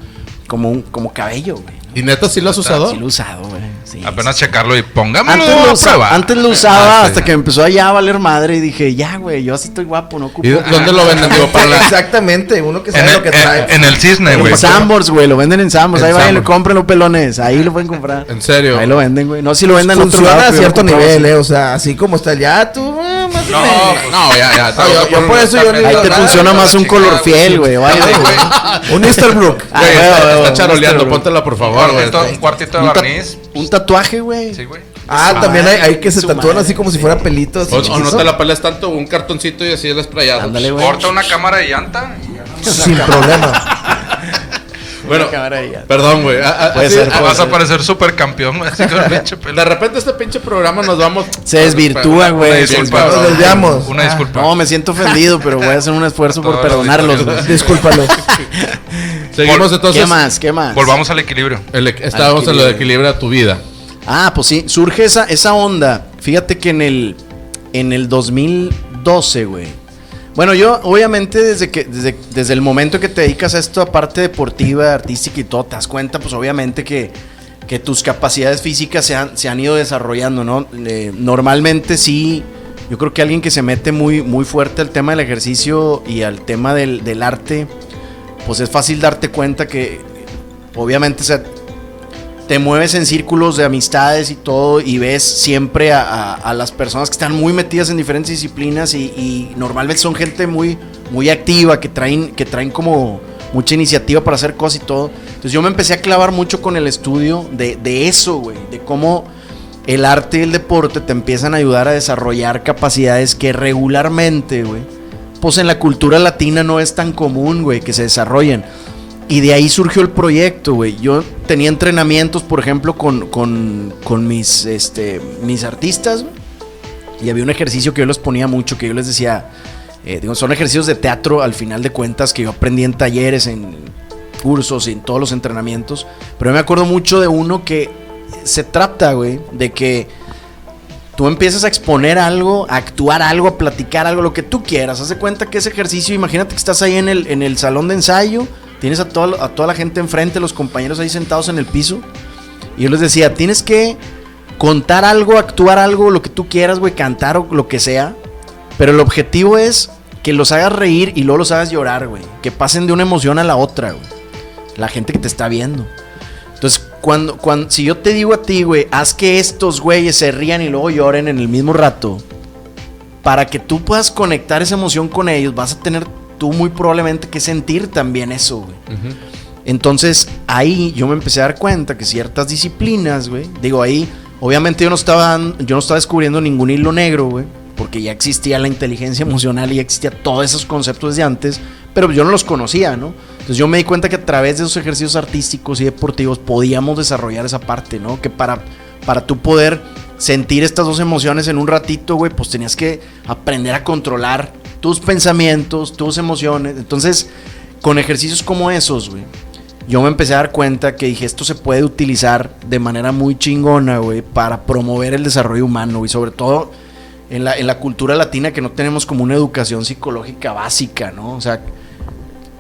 como un, como cabello, güey. ¿Y neta sí lo has usado? Sí lo he usado, güey. Sí, Apenas sí. checarlo y pongámoslo Antes lo, a usa- prueba. antes lo usaba Ah, sí. hasta que me empezó a ya a valer madre y dije, ya, güey, yo así estoy guapo, no ocupo. ¿Y dónde lo venden? Digo, para la... Exactamente, uno que sabe el, lo que trae. en- en el cisne, güey. En Sambors, güey, lo venden en Sambors. Ahí vayan, compren los pelones. Ahí lo pueden comprar. ¿En serio? Ahí lo venden, güey. No, si lo venden en otro lado, a cierto nivel, así. eh. O sea, así como está el ya, tú, eh, más o No, menos. no, ya, ya. No, yo- yo por eso yo ni- Ahí te Nada, funciona más un color fiel, güey. Un Easterbrook. Ah, está, charoleando, póntela por favor, güey. un cuartito de barniz. Un tatuaje, güey. Sí, güey. Ah, también hay, hay que se tatúan madre, así como si fuera pelitos. O, o no te la peleas tanto, un cartoncito y así. Ándale, güey. Corta una cámara de llanta. Sin problema. Bueno, perdón, güey. Vas a parecer pinche pelo. De repente este pinche programa nos vamos... Se desvirtúa, güey. Una disculpa, Nos desviamos. Una disculpa. No, me siento ofendido, pero voy a hacer un esfuerzo por perdonarlos, güey. Discúlpalo. Seguimos entonces... ¿Qué más? ¿Qué más? Volvamos al equilibrio. Estábamos en lo de equilibra tu vida. Ah, pues sí, surge esa, esa onda. Fíjate que en el, en el 2012, güey. Bueno, yo obviamente desde que desde, desde el momento que te dedicas a esto, aparte deportiva, artística y todo, te das cuenta, pues obviamente que, que tus capacidades físicas se han, se han ido desarrollando, ¿no? Normalmente sí, yo creo que alguien que se mete muy, muy fuerte al tema del ejercicio y al tema del, del arte, pues es fácil darte cuenta que obviamente se, te mueves en círculos de amistades y todo y ves siempre a, las personas que están muy metidas en diferentes disciplinas y, y normalmente son gente muy, muy activa, que traen, que traen como mucha iniciativa para hacer cosas y todo. Entonces yo me empecé a clavar mucho con el estudio de, de eso, güey, de cómo el arte y el deporte te empiezan a ayudar a desarrollar capacidades que regularmente, güey, pues en la cultura latina no es tan común, güey, que se desarrollen. Y de ahí surgió el proyecto, güey. Yo tenía entrenamientos, por ejemplo, con, con, con mis, este, mis artistas. Y había un ejercicio que yo les ponía mucho, que yo les decía, eh, digo, son ejercicios de teatro al final de cuentas que yo aprendí en talleres, en cursos en todos los entrenamientos. Pero yo me acuerdo mucho de uno que se trata, güey, de que tú empiezas a exponer algo, a actuar algo, a platicar algo, lo que tú quieras. Haz de cuenta que ese ejercicio, imagínate que estás ahí en el, en el salón de ensayo, tienes a toda, a toda la gente enfrente, los compañeros ahí sentados en el piso. Y yo les decía, tienes que contar algo, actuar algo, lo que tú quieras, güey, cantar o lo que sea. Pero el objetivo es que los hagas reír y luego los hagas llorar, güey. Que pasen de una emoción a la otra, güey. La gente que te está viendo. Entonces, cuando, cuando, si yo te digo a ti, güey, haz que estos güeyes se rían y luego lloren en el mismo rato, para que tú puedas conectar esa emoción con ellos, vas a tener tú muy probablemente que sentir también eso, güey. Entonces, ahí yo me empecé a dar cuenta que ciertas disciplinas, güey, digo, ahí, obviamente yo no estaba, yo no estaba descubriendo ningún hilo negro, güey, porque ya existía la inteligencia emocional y ya existía todos esos conceptos desde antes, pero yo no los conocía, ¿no? Entonces yo me di cuenta que a través de esos ejercicios artísticos y deportivos podíamos desarrollar esa parte, ¿no? Que para, para tú poder sentir estas dos emociones en un ratito, güey, pues tenías que aprender a controlar tus pensamientos, tus emociones. Entonces, con ejercicios como esos, güey, yo me empecé a dar cuenta que dije, esto se puede utilizar de manera muy chingona, güey, para promover el desarrollo humano, y sobre todo en la, en la cultura latina que no tenemos como una educación psicológica básica, ¿no? O sea,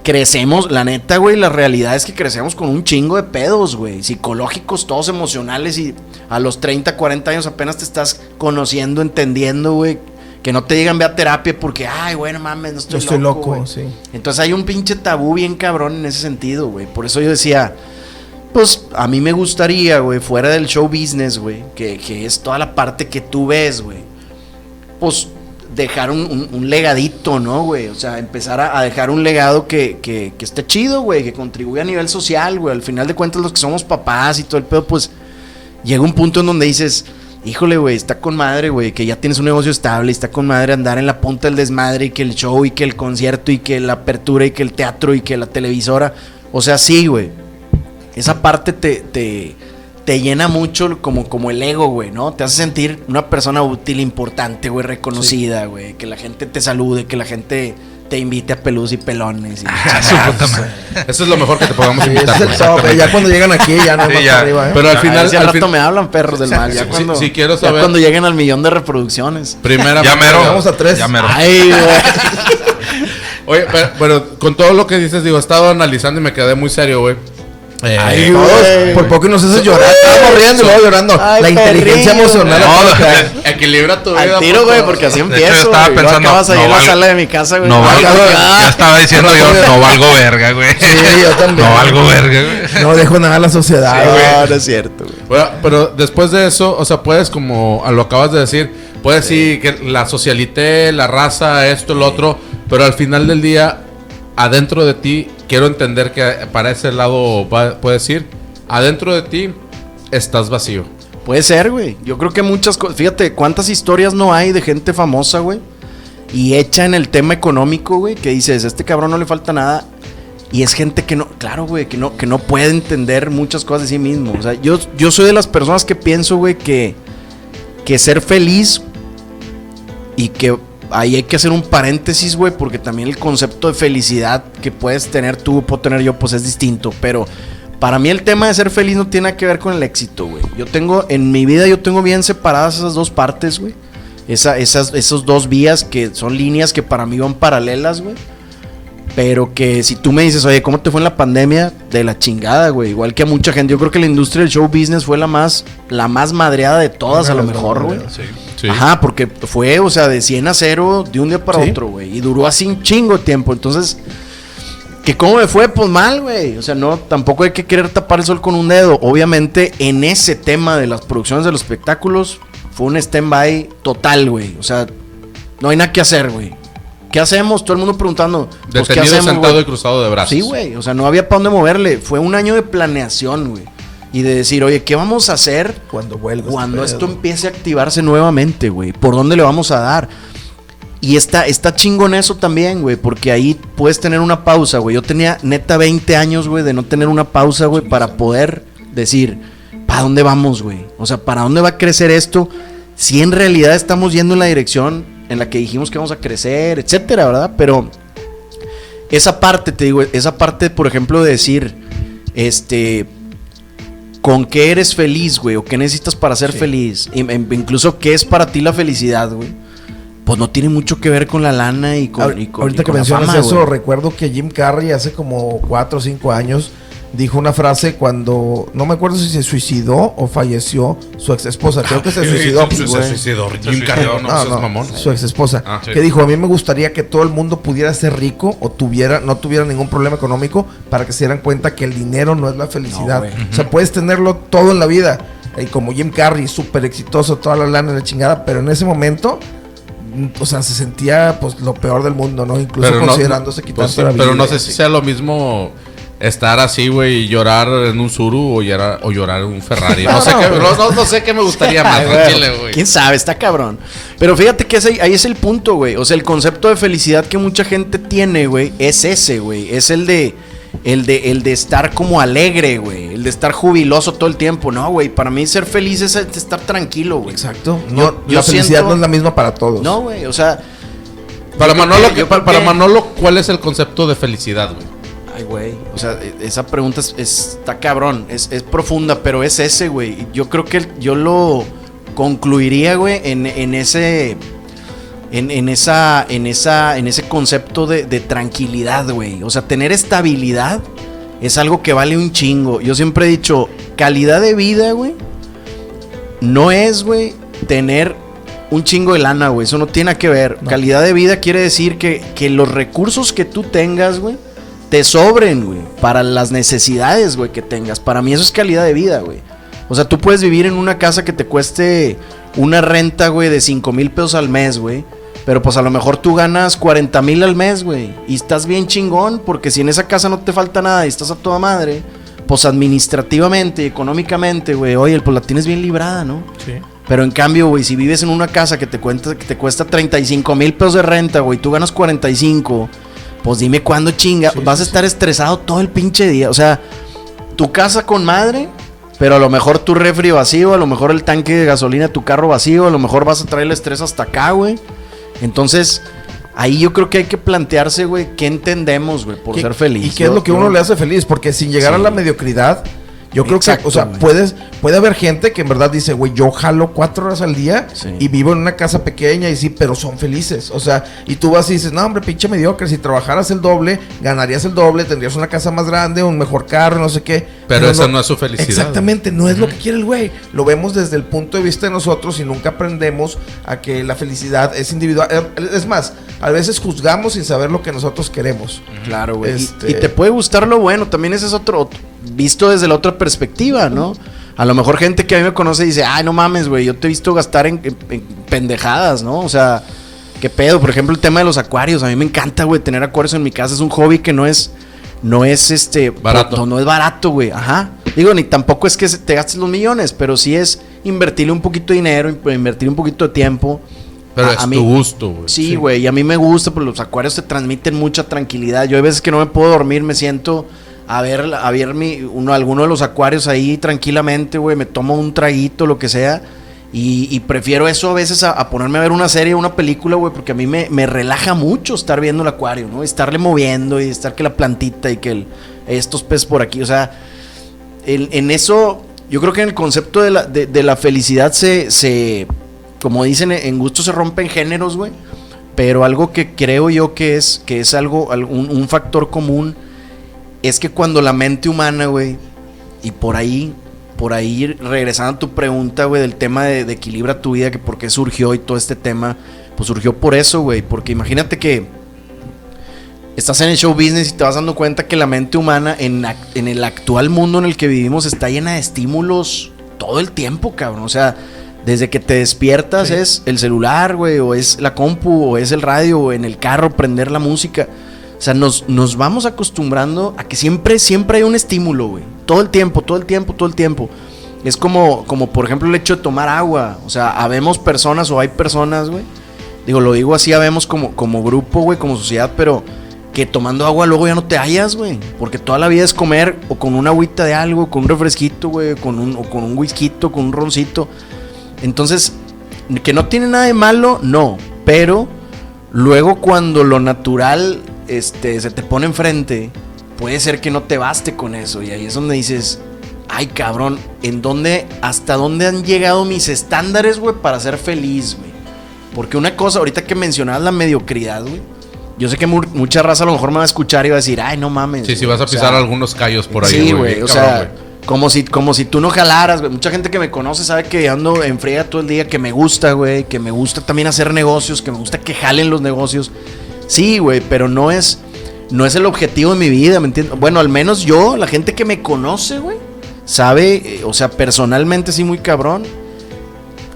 crecemos, la neta, güey, la realidad es que crecemos con un chingo de pedos, güey, psicológicos, todos emocionales y a los 30, 40 años apenas te estás conociendo, entendiendo, güey, que no te digan ve a terapia porque, ay, güey, no mames, no estoy, loco, güey". sí. Entonces hay un pinche tabú bien cabrón en ese sentido, güey. Por eso yo decía, pues a mí me gustaría, güey, fuera del show business, güey, que, que es toda la parte que tú ves, güey, pues dejar un, legadito, ¿no, güey? O sea, empezar a, dejar un legado que, que, esté chido, güey, que contribuya a nivel social, güey. Al final de cuentas, los que somos papás y todo el pedo, pues llega un punto en donde dices, híjole, güey, está con madre, güey, que ya tienes un negocio estable, está con madre andar en la punta del desmadre y que el show y que el concierto y que la apertura y que el teatro y que la televisora. O sea, sí, güey. Esa parte te, te, te llena mucho como, como el ego, güey, ¿no? Te hace sentir una persona útil, importante, güey, reconocida, güey. Que la gente te salude, que la gente te invite a pelus y pelones. y- Eso es lo mejor que te podamos Sí, invitar. es top, eh, ya cuando llegan aquí ya no Sí, más ya. arriba, ¿eh? Pero al final, si al rato fin- me hablan perros del mal. Ya Sí, cuando, sí, quiero ya saber- cuando lleguen al millón de reproducciones. primera Ya mero. Vamos a tres. Ya mero. Ay, güey. Oye, pero, pero con todo lo que dices, digo, he estado analizando y me quedé muy serio, güey. Eh, Ay, Todos, güey. por poco nos haces llorar. Estábamos riendo y luego llorando. Ay, la inteligencia perrillo. emocional. No. Equilibra tu vida. Al tiro, güey, porque así empiezo. yo estaba güey. Pensando, acabas ahí no en la valgo- sala de mi casa, güey. No Ay, valgo, güey. ya estaba diciendo yo, no valgo verga, güey. Sí, yo también. No valgo verga, güey. No dejo nada a la sociedad. No, güey. no es cierto, güey. Bueno, pero después de eso, o sea, puedes como a lo acabas de decir, puedes decir que la socialité, la raza, esto, lo otro, pero al final del día, adentro de ti, quiero entender que para ese lado va- puedes ir, adentro de ti estás vacío. Puede ser, güey. Yo creo que muchas cosas. Fíjate, cuántas historias no hay de gente famosa, güey. Y hecha en el tema económico, güey. Que dices, este cabrón no le falta nada. Y es gente que no, claro, güey, que no, que no puede entender muchas cosas de sí mismo. O sea, yo, yo soy de las personas que pienso, güey, que, que ser feliz y que ahí hay que hacer un paréntesis, güey, porque también el concepto de felicidad que puedes tener tú, puedo tener yo, pues es distinto. Pero para mí el tema de ser feliz no tiene nada que ver con el éxito, güey. Yo tengo, en mi vida yo tengo bien separadas esas dos partes, güey. Esa, esas, dos vías que son líneas que para mí van paralelas, güey. Pero que si tú me dices, oye, ¿cómo te fue en la pandemia? De la chingada, güey. Igual que a mucha gente. Yo creo que la industria del show business fue la más, la más madreada de todas, a lo mejor, güey. Sí. Ajá, porque fue, o sea, de 100 a 0 de un día para Sí. otro, güey. Y duró así un chingo de tiempo. Entonces, ¿que cómo me fue? Pues mal, güey. O sea, no, tampoco hay que querer tapar el sol con un dedo. Obviamente, en ese tema de las producciones de los espectáculos, fue un stand-by total, güey. O sea, no hay nada que hacer, güey. ¿Qué hacemos? Todo el mundo preguntando. pues, ¿qué Detenido, hacemos, sentado y cruzado de brazos. Sí, güey. O sea, no había para dónde moverle. Fue un año de planeación, güey. Y de decir, oye, ¿qué vamos a hacer Cuando vuelva. cuando este esto pedo. empiece a activarse nuevamente, güey? ¿Por dónde le vamos a dar? Y está, está chingón eso también, güey, porque ahí puedes tener una pausa, güey. Yo tenía neta 20 años, güey, de no tener una pausa, güey, para poder decir, ¿para dónde vamos, güey? O sea, ¿para dónde va a crecer esto? Si en realidad estamos yendo en la dirección en la que dijimos que vamos a crecer, etcétera, ¿verdad? Pero esa parte, te digo, esa parte, por ejemplo, de decir, este, con qué eres feliz, güey, o qué necesitas para ser feliz, y- em- incluso qué es para ti la felicidad, güey, pues no tiene mucho que ver con la lana y con, Ahor- y con- Ahorita y que con la mencionas fama, eso, güey. recuerdo que Jim Carrey hace como 4 o 5 años dijo una frase cuando, no me acuerdo si se suicidó o falleció su ex esposa, creo que se suicidó. Se suicidó. Se no, No, no, mamón. su ex esposa, Ah, sí. que dijo, a mí me gustaría que todo el mundo pudiera ser rico o tuviera, no tuviera ningún problema económico para que se dieran cuenta que el dinero no es la felicidad. No, o sea, puedes tenerlo todo en la vida. Y como Jim Carrey, súper exitoso, toda la lana y la chingada, pero en ese momento, mm, o sea, se sentía pues lo peor del mundo, ¿no? Incluso no- considerándose quitarse pues sí, la vida. Pero no y sé si sea lo mismo estar así, güey, y llorar en un Suru o llorar, o llorar en un Ferrari. No, sé, qué, no, no- no sé qué me gustaría más, güey. ¿Quién sabe? Está cabrón. Pero fíjate que ese- ahí es el punto, güey. O sea, el concepto de felicidad que mucha gente tiene, güey, es ese, güey. Es el de, el de, el de estar como alegre, güey. El de estar jubiloso todo el tiempo. No, güey. Para mí ser feliz es estar tranquilo, güey. Exacto. Yo- No, yo la felicidad siento- no es la misma para todos. No, güey. O sea, Para yo creo Manolo, que- yo para, creo para que- Manolo, ¿cuál es el concepto de felicidad, güey? Ay, güey. O sea, e- esa pregunta es, es- está cabrón. Es, es profunda, pero es ese, güey. Yo creo que yo lo concluiría, güey, en, en ese. en, en esa, en, esa, en ese concepto de, de tranquilidad, güey. O sea, tener estabilidad es algo que vale un chingo. Yo siempre he dicho, calidad de vida, güey, no es, güey, tener un chingo de lana, güey. Eso no tiene que ver. Calidad de vida quiere decir que, que los recursos que tú tengas, güey, te sobren, güey, para las necesidades, güey, que tengas. Para mí eso es calidad de vida, güey. O sea, tú puedes vivir en una casa que te cueste una renta, güey, de 5 mil pesos al mes, güey. Pero pues a lo mejor tú ganas 40 mil al mes, güey. Y estás bien chingón, porque si en esa casa no te falta nada y estás a toda madre, pues administrativamente y económicamente, güey, oye, pues la tienes bien librada, ¿no? Sí. Pero en cambio, güey, si vives en una casa que te, cuenta, que te cuesta 35 mil pesos de renta, güey, tú ganas 45, pues dime cuándo chinga. Sí, Vas a estar estresado todo el pinche día. O sea, tu casa con madre, pero a lo mejor tu refri vacío, a lo mejor el tanque de gasolina, tu carro vacío, a lo mejor vas a traer el estrés hasta acá, güey. Entonces, ahí yo creo que hay que plantearse, güey, qué entendemos, güey, por ¿Qué- ser feliz. ¿Y qué es lo que yo- uno le hace feliz? Porque sin llegar a la mediocridad, yo creo Exacto, que, o sea, puedes, puede haber gente que en verdad dice, güey, yo jalo cuatro horas al día Sí. y vivo en una casa pequeña y sí, pero son felices. O sea, y tú vas y dices, no, hombre, pinche mediocre, si trabajaras el doble, ganarías el doble, tendrías una casa más grande, un mejor carro, no sé qué. Pero esa no es su felicidad. Exactamente, no es lo que quiere el güey. Lo vemos desde el punto de vista de nosotros y nunca aprendemos a que la felicidad es individual. Eh, Es más, a veces juzgamos sin saber lo que nosotros queremos. Claro, güey. Y- Este- Y, te puede gustar lo bueno, también ese es otro, otro- visto desde la otra perspectiva, ¿no? A lo mejor gente que a mí me conoce dice, ay, no mames, güey, yo te he visto gastar en, en- en pendejadas, ¿no? O sea, ¿qué pedo? Por ejemplo, el tema de los acuarios, a mí me encanta, güey, tener acuarios en mi casa, es un hobby que no es, no es este, Barato. No, no es barato, güey, ajá. Digo, ni tampoco es que te gastes los millones, pero sí es invertirle un poquito de dinero, invertirle un poquito de tiempo. Pero A- es a mí- tu gusto, güey. Sí, güey, y a mí me gusta, porque los acuarios te transmiten mucha tranquilidad. Yo hay veces que no me puedo dormir, me siento a ver, a ver mi, uno, alguno de los acuarios ahí tranquilamente, güey, me tomo un traguito, lo que sea, y, prefiero eso a veces a, ponerme a ver una serie, una película, güey, porque a mí me, me relaja mucho estar viendo el acuario, ¿no? Estarle moviendo y estar que la plantita y que estos peces por aquí, o sea, en, eso, yo creo que en el concepto de la, de, la felicidad se, se, como dicen, en gusto se rompen géneros, güey. Pero algo que creo yo que es, que es algo, al- un, un factor común, es que cuando la mente humana, güey, y por ahí, por ahí regresando a tu pregunta, güey, del tema de, de equilibra tu vida, que por qué surgió y todo este tema, pues surgió por eso, güey. Porque imagínate que estás en el show business y te vas dando cuenta que la mente humana en el actual mundo en el que vivimos está llena de estímulos todo el tiempo, cabrón. O sea, desde que te despiertas es el celular, güey, o es la compu, o es el radio, o en el carro prender la música. O sea, nos, nos vamos acostumbrando a que siempre, siempre hay un estímulo, güey. Todo el tiempo, todo el tiempo, todo el tiempo. Es como, como por ejemplo, el hecho de tomar agua. O sea, habemos personas o hay personas, güey. Digo, lo digo así, habemos como, como grupo, güey, como sociedad, pero que tomando agua luego ya no te hallas, güey. Porque toda la vida es comer o con una agüita de algo, con un refresquito, güey, con un, o con un whisky, con un roncito. Entonces, que no tiene nada de malo, no. Pero luego cuando lo natural este, se te pone enfrente, puede ser que no te baste con eso. Y ahí es donde dices, ay cabrón, ¿en dónde, hasta dónde han llegado mis estándares, güey, para ser feliz, güey? Porque una cosa, ahorita que mencionabas la mediocridad, güey. Yo sé que mu- mucha raza a lo mejor me va a escuchar y va a decir, ay, no mames. Sí, si güey". vas a O sea, pisar algunos callos por ahí, sí, güey. O cabrón, sea, como si, como si tú no jalaras, güey. Mucha gente que me conoce sabe que ando en friega todo el día, que me gusta, güey. Que me gusta también hacer negocios, que me gusta que jalen los negocios. Sí, güey, pero no es, no es el objetivo de mi vida, ¿me entiendes? Bueno, al menos yo, la gente que me conoce, güey, sabe, eh, o sea, personalmente sí muy cabrón.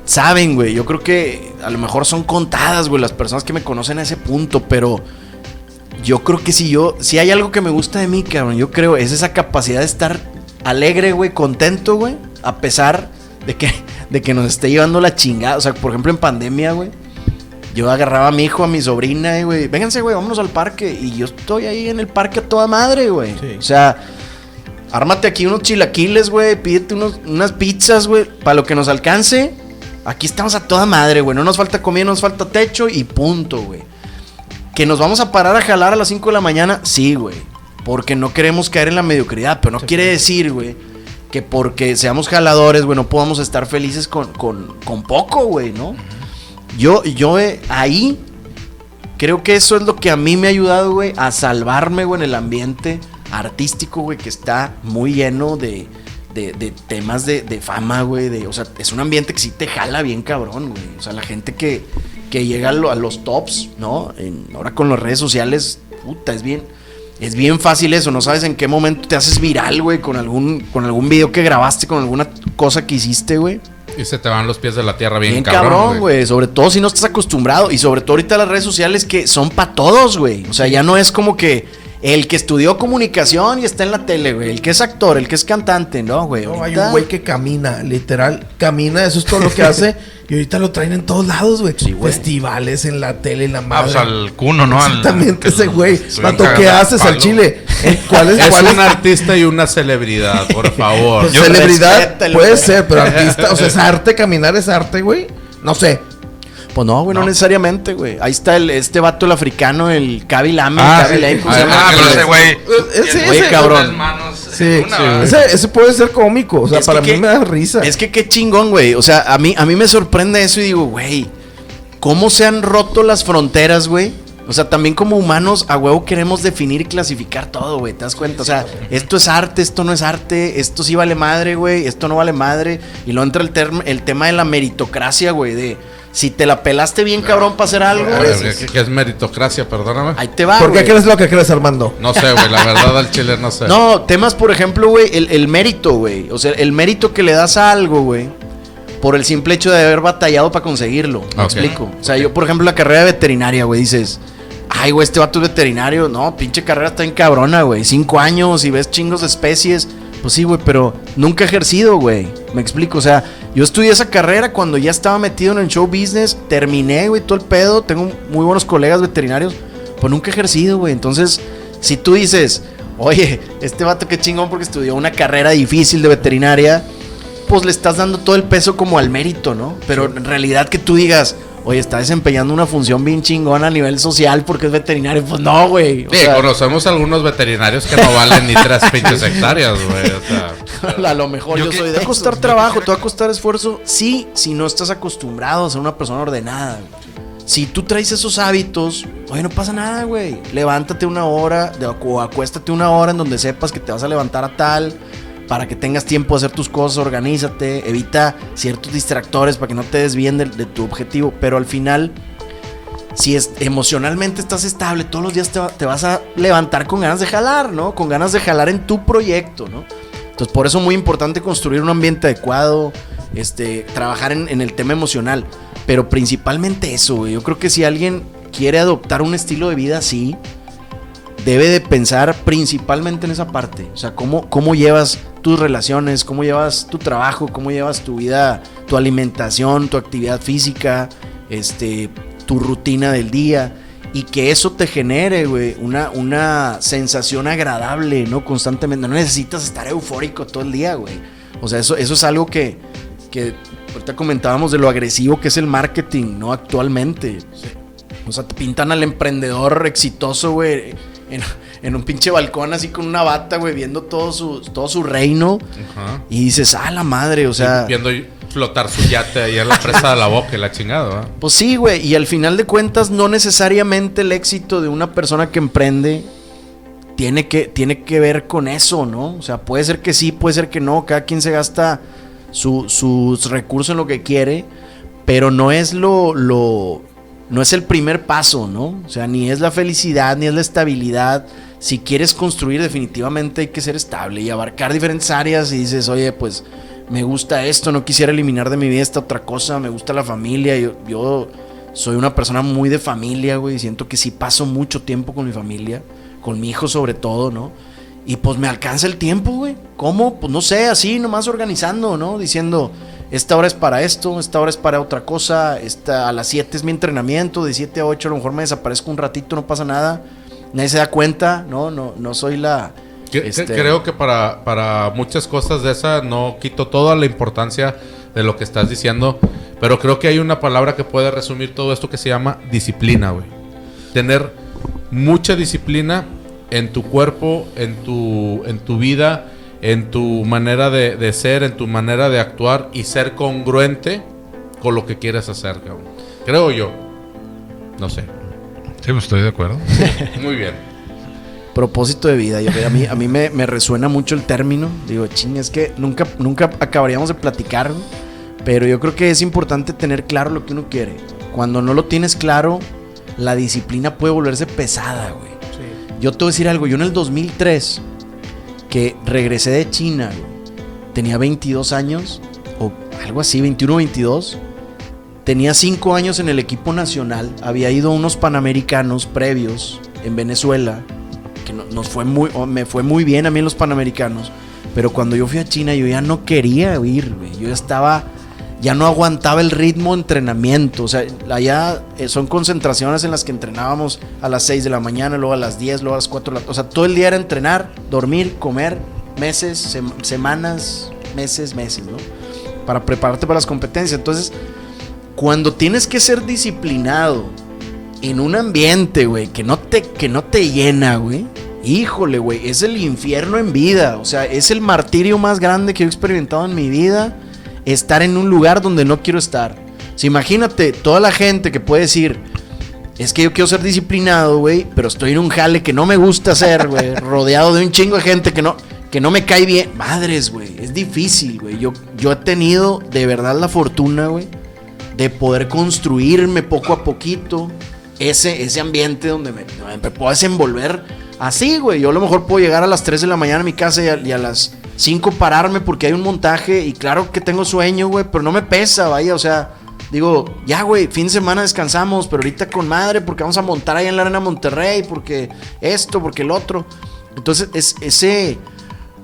Saben, güey. Yo creo que a lo mejor son contadas, güey, las personas que me conocen a ese punto, pero yo creo que si yo, si hay algo que me gusta de mí, cabrón, yo creo, es esa capacidad de estar alegre, güey, contento, güey, a pesar de que, de que nos esté llevando la chingada. O sea, por ejemplo, en pandemia, güey, yo agarraba a mi hijo, a mi sobrina, y, güey, vénganse, güey, vámonos al parque. Y yo estoy ahí en el parque a toda madre, güey. Sí. O sea, ármate aquí unos chilaquiles, güey, pídete unos, unas pizzas, güey, para lo que nos alcance. Aquí estamos a toda madre, güey. No nos falta comida, no nos falta techo y punto, güey. Que nos vamos a parar a jalar a las 5 de la mañana, sí, güey. Porque no queremos caer en la mediocridad. Pero no quiere decir, güey, que porque seamos jaladores, güey, no podamos estar felices con, con, con poco, güey, ¿no? Yo, yo eh, ahí creo que eso es lo que a mí me ha ayudado, güey, a salvarme, güey, en el ambiente artístico, güey, que está muy lleno de, de, de temas de, de fama, güey. De, o sea, es un ambiente que sí te jala bien cabrón, güey. O sea, la gente que, que llega a, lo- a los tops, ¿no? En- ahora con las redes sociales, puta, es bien. Es bien fácil eso, no sabes en qué momento te haces viral, güey, con algún, con algún video que grabaste, con alguna cosa que hiciste, güey. Y se te van los pies de la tierra bien, Bien, cabrón, cabrón, güey. Sobre todo si no estás acostumbrado. Y sobre todo ahorita las redes sociales que son para todos, güey. O sea, ya no es como que el que estudió comunicación y está en la tele, güey. El que es actor, el que es cantante, ¿no, güey? No, hay un güey que camina, literal, camina, eso es todo lo que hace. y ahorita lo traen en todos lados, güey. Sí, güey. Festivales, en la tele, en la Ah, madre. pues al cuno, ¿no? Al- Exactamente, que ese güey. Vato, ¿qué haces al chile? ¿En ¿Cuál es, cuál es un artista y una celebridad, por favor. Pues Yo- celebridad puede ser, pero artista, o sea, es arte, caminar es arte, güey. No sé. Pues no, güey, no, necesariamente, güey. Ahí está el, este vato, el africano, el Kaby Lame. Ah, Kaby sí. Lame, ¿cómo se Ah, llama? Ah, pero ese güey. Ese, Güey, cabrón. Las manos Sí, sí. Ese, ese puede ser cómico, o sea, Es para que mí me da risa. Es que qué chingón, güey. O sea, a mí, a mí me sorprende eso y digo, güey, ¿cómo se han roto las fronteras, güey? O sea, también como humanos, a huevo queremos definir y clasificar todo, güey. ¿Te das cuenta? O sea, esto es arte, esto no es arte, esto sí vale madre, güey, esto no vale madre. Y luego entra el, term- el tema de la meritocracia, güey, de si te la pelaste bien cabrón para hacer algo, ¿qué, qué es meritocracia? Perdóname. ahí te va, ¿Por qué crees lo que crees, Armando? No sé, güey, la verdad al chile no sé. No, temas, por ejemplo, güey, el, el mérito, güey. O sea, el mérito que le das a algo, güey. Por el simple hecho de haber batallado para conseguirlo. ¿Me explico? O sea, yo, por ejemplo, la carrera de veterinaria, güey, dices. Ay, güey, este vato es veterinario. No, pinche carrera está en cabrona, güey. Cinco años y ves chingos de especies. Pues sí, güey, pero nunca he ejercido, güey. Me explico. O sea, yo estudié esa carrera cuando ya estaba metido en el show business. Terminé, güey, todo el pedo. Tengo muy buenos colegas veterinarios. Pues nunca he ejercido, güey. Entonces, si tú dices, oye, este vato qué chingón porque estudió una carrera difícil de veterinaria, pues le estás dando todo el peso como al mérito, ¿no? Pero en realidad que tú digas, oye, está desempeñando una función bien chingona a nivel social porque es veterinario, pues no, güey. Sí, sea, conocemos algunos veterinarios que no valen ni tres pinches hectáreas, güey. O sea, a lo mejor yo, Yo que- soy de. Te va a costar trabajo, te va a costar esfuerzo, sí, si no estás acostumbrado a ser una persona ordenada. Si tú traes esos hábitos, oye, no pasa nada, güey. Levántate una hora o acuéstate una hora en donde sepas que te vas a levantar a tal para que tengas tiempo de hacer tus cosas, organízate, evita ciertos distractores para que no te desvíen de, de tu objetivo, pero al final si es, emocionalmente estás estable, todos los días te, va- te vas a levantar con ganas de jalar, ¿no? Con ganas de jalar en tu proyecto, ¿no? Entonces, por eso es muy importante construir un ambiente adecuado, este, trabajar en, en el tema emocional. Pero principalmente eso, güey. Yo creo que si alguien quiere adoptar un estilo de vida así, debe de pensar principalmente en esa parte. O sea, cómo, cómo llevas tus relaciones, cómo llevas tu trabajo, cómo llevas tu vida, tu alimentación, tu actividad física, este, tu rutina del día. Y que eso te genere, güey, una, una sensación agradable, ¿no? Constantemente. No necesitas estar eufórico todo el día, güey. O sea, eso, eso es algo que, que ahorita comentábamos de lo agresivo que es el marketing, ¿no? Actualmente. O sea, te pintan al emprendedor exitoso, güey, en, en un pinche balcón así con una bata, güey, viendo todo su, todo su reino. ajá. Y dices, ah, la madre, o sea... viendo flotar su yate ahí en la presa de la boca y la chingada, ¿verdad? Pues sí, güey, y al final de cuentas no necesariamente el éxito de una persona que emprende tiene que, tiene que ver con eso, ¿no? O sea, puede ser que sí, puede ser que no, cada quien se gasta su- sus recursos en lo que quiere, pero no es lo, lo, no es el primer paso, ¿no? O sea, ni es la felicidad, ni es la estabilidad. Si quieres construir, definitivamente hay que ser estable y abarcar diferentes áreas y dices, oye, pues me gusta esto, no quisiera eliminar de mi vida esta otra cosa, me gusta la familia, yo, yo soy una persona muy de familia, güey, siento que sí paso mucho tiempo con mi familia, con mi hijo sobre todo, ¿no? Y pues me alcanza el tiempo, güey. ¿Cómo? Pues no sé, así nomás organizando, ¿no? Diciendo, esta hora es para esto, esta hora es para otra cosa, esta, a las 7 es mi entrenamiento, de 7 a 8 a lo mejor me desaparezco un ratito, no pasa nada. Nadie se da cuenta, ¿no? No, no soy la... Que- que- este, Creo que para, para muchas cosas de esa no quito toda la importancia de lo que estás diciendo, pero creo que hay una palabra que puede resumir todo esto que se llama disciplina, güey. Tener mucha disciplina en tu cuerpo, en tu, en tu vida, en tu manera de, de ser, en tu manera de actuar y ser congruente con lo que quieres hacer, cabrón. Creo yo. No sé. Sí, pues estoy de acuerdo. Muy bien. Propósito de vida. Yo, a mí, a mí me, me resuena mucho el término. Digo, ching, es que nunca, nunca acabaríamos de platicar. Pero yo creo que es importante tener claro lo que uno quiere. Cuando no lo tienes claro, la disciplina puede volverse pesada, güey. Yo te voy a decir algo. Yo en el 2003, que regresé de China, tenía 22 años, o algo así, 21 22. Tenía 5 años en el equipo nacional. Había ido a unos panamericanos previos en Venezuela. Que no- nos fue muy, me fue muy bien a mí los panamericanos. Pero cuando yo fui a China, yo ya no quería ir. Yo estaba. Ya no aguantaba el ritmo de entrenamiento. O sea, allá eh, son concentraciones en las que entrenábamos a las 6 de la mañana, luego a las 10, luego a las 4 de la O sea, todo el día era entrenar, dormir, comer, meses, sem- semanas, meses, meses, ¿no? Para prepararte para las competencias. Entonces, cuando tienes que ser disciplinado en un ambiente, güey, que no te, que no te llena, güey. Híjole, güey, es el infierno en vida. O sea, es el martirio más grande que he experimentado en mi vida. Estar en un lugar donde no quiero estar. Sea, imagínate toda la gente que puede decir, es que yo quiero ser disciplinado, güey, pero estoy en un jale que no me gusta hacer, güey, rodeado de un chingo de gente que no, que no me cae bien. Madres, güey, es difícil, güey. Yo, yo he tenido de verdad la fortuna, güey, de poder construirme poco a poquito ese, ese ambiente donde me, puedo desenvolver así, güey. Yo a lo mejor puedo llegar a las 3 de la mañana a mi casa y a, y a las 5 pararme porque hay un montaje y claro que tengo sueño, güey, pero no me pesa, vaya, o sea, digo, ya, güey, fin de semana descansamos, pero ahorita con madre porque vamos a montar ahí en la Arena Monterrey, porque esto, porque el otro. Entonces, es ese,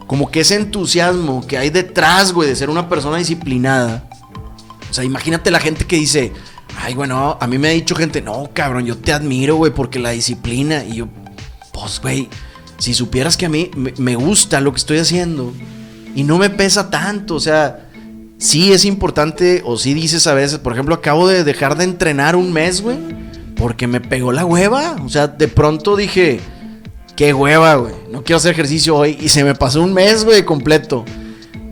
como que ese entusiasmo que hay detrás, güey, de ser una persona disciplinada. O sea, imagínate la gente que dice, ay, bueno, a mí me ha dicho gente, no, cabrón, yo te admiro, güey, porque la disciplina. Y yo, pues, güey, si supieras que a mí me, gusta lo que estoy haciendo y no me pesa tanto, o sea, sí es importante, o sí dices a veces, por ejemplo, acabo de dejar de entrenar un mes, güey, porque me pegó la hueva. O sea, de pronto dije, qué hueva, güey, no quiero hacer ejercicio hoy. Y se me pasó un mes, güey, completo.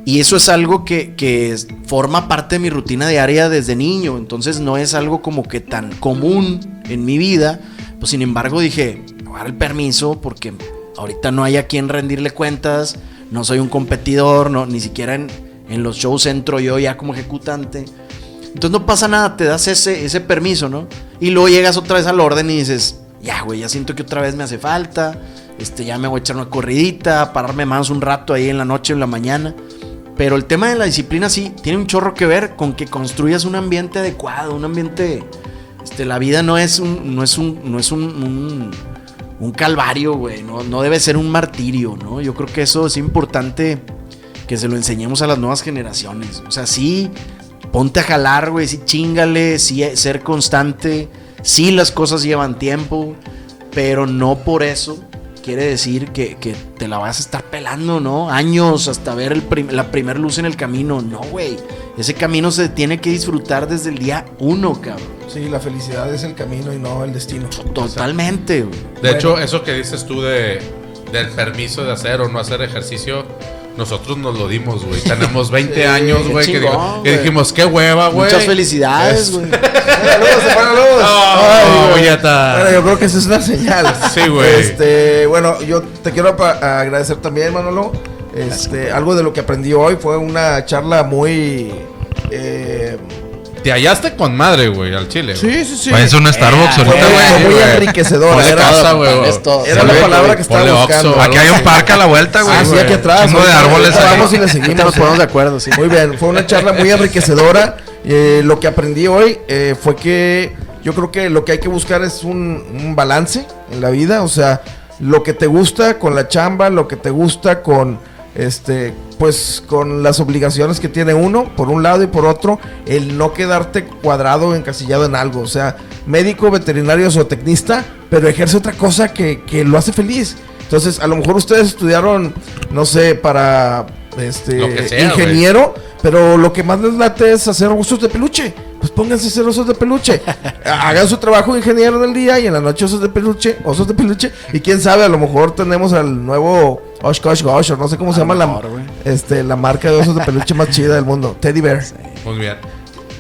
Y eso es algo que, que forma parte de mi rutina diaria desde niño. Entonces no es algo como que tan común en mi vida. Pues sin embargo dije, el permiso porque ahorita no hay a quien rendirle cuentas. No soy un competidor, no, ni siquiera en, en los shows entro yo ya como ejecutante. Entonces no pasa nada, te das ese, ese permiso, ¿no? Y luego llegas otra vez al orden y dices, ya, güey, ya siento que otra vez me hace falta. Este, ya me voy a echar una corridita, pararme más un rato ahí en la noche o en la mañana. Pero el tema de la disciplina sí tiene un chorro que ver con que construyas un ambiente adecuado, un ambiente. Este, la vida no es un, no es un, no es un, un, un calvario, güey. No, no debe ser un martirio, ¿no? Yo creo que eso es importante que se lo enseñemos a las nuevas generaciones. O sea, sí, ponte a jalar, güey, sí, chingale, sí, ser constante. Sí, las cosas llevan tiempo, pero no por eso quiere decir que, te la vas a estar pelando, ¿no? Años hasta ver la primer luz en el camino. No, güey. Ese camino se tiene que disfrutar desde el día uno, cabrón. Sí, la felicidad es el camino y no el destino. Totalmente, güey. De Bueno. hecho, eso que dices tú de, del permiso de hacer o no hacer ejercicio, nosotros nos lo dimos, güey. Tenemos 20 Sí, años, güey, que, dijimos, qué hueva, güey. Muchas felicidades, Es- güey. ¡Saludos! Oh. Bueno, yo creo que esa es una señal. Sí, güey. Este, bueno, yo te quiero agradecer también, Manolo. Este, algo de lo que aprendí hoy fue una charla muy. eh, Te hallaste con madre, güey, al chile. sí, sí, sí. Un Starbucks ahorita, güey, fue muy enriquecedora. Ponle Era, casa, güey. era la palabra que estaba buscando. Aquí hay un parque a la vuelta, güey. Ah, sí, aquí atrás. Chingo de árboles. Vamos y le Ahorita seguimos. nos ponemos de acuerdo, sí. Muy bien, fue una charla muy enriquecedora. Eh, lo que aprendí hoy eh, fue que yo creo que lo que hay que buscar es un, un balance en la vida. O sea, lo que te gusta con la chamba, lo que te gusta con este, pues con las obligaciones que tiene uno, por un lado y por otro, el no quedarte cuadrado, encasillado en algo. O sea, médico, veterinario, zootecnista, pero ejerce otra cosa que, que lo hace feliz. Entonces, a lo mejor ustedes estudiaron, no sé, para este sea, ingeniero, pero lo que más les late es hacer osos de peluche. Pues pónganse a hacer osos de peluche. Hagan su trabajo de ingeniero del día y en la noche osos de peluche, osos de peluche. Y quién sabe, a lo mejor tenemos al nuevo Oshkosh Gosh, o no sé cómo se llama la, este, la marca de osos de peluche más chida del mundo, Teddy Bear. Muy bien.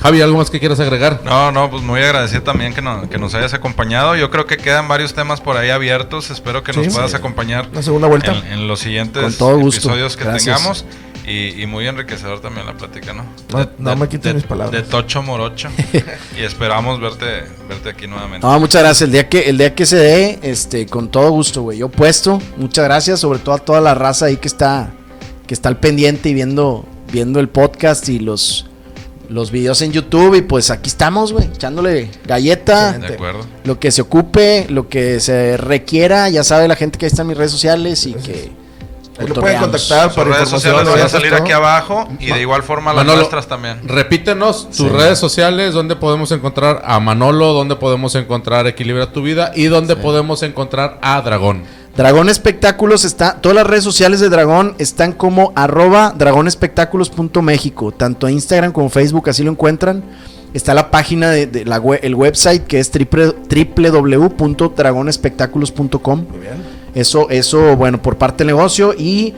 Javi, ¿algo más que quieras agregar? No, no, pues muy agradecido también que, no- que nos hayas acompañado. Yo creo que quedan varios temas por ahí abiertos. Espero que nos Sí. puedas Sí. acompañar Una segunda vuelta. en, en los siguientes Con todo gusto. episodios que Gracias. tengamos. Y, y muy enriquecedor también la plática, ¿no? No- no me quites de- mis palabras. De Tocho Morocho. y esperamos verte, verte aquí nuevamente. No, muchas gracias. El día que, el día que se dé, este, con todo gusto, güey. Yo puesto. Muchas gracias, sobre todo a toda la raza ahí que está, que está al pendiente y viendo, viendo el podcast y los, los videos en YouTube. Y pues aquí estamos, güey, echándole galleta. Excelente. De acuerdo. Lo que se ocupe, lo que se requiera, ya sabe la gente que ahí está en mis redes sociales y que Ahí lo pueden contactar Sus para redes sociales van a salir todo. aquí abajo y de igual forma las Manolo, nuestras también. Repítenos tus Sí. redes sociales, donde podemos encontrar a Manolo, donde podemos encontrar Equilibra tu vida y donde podemos encontrar a Dragón. Dragón Espectáculos está, todas las redes sociales de Dragón están como arroba dragonespectáculos.méxico, tanto Instagram como Facebook, así lo encuentran. Está la página de, de la we- el website que es triple- www.dragonespectáculos.com. Muy bien. Eso, eso, bueno, por parte del negocio y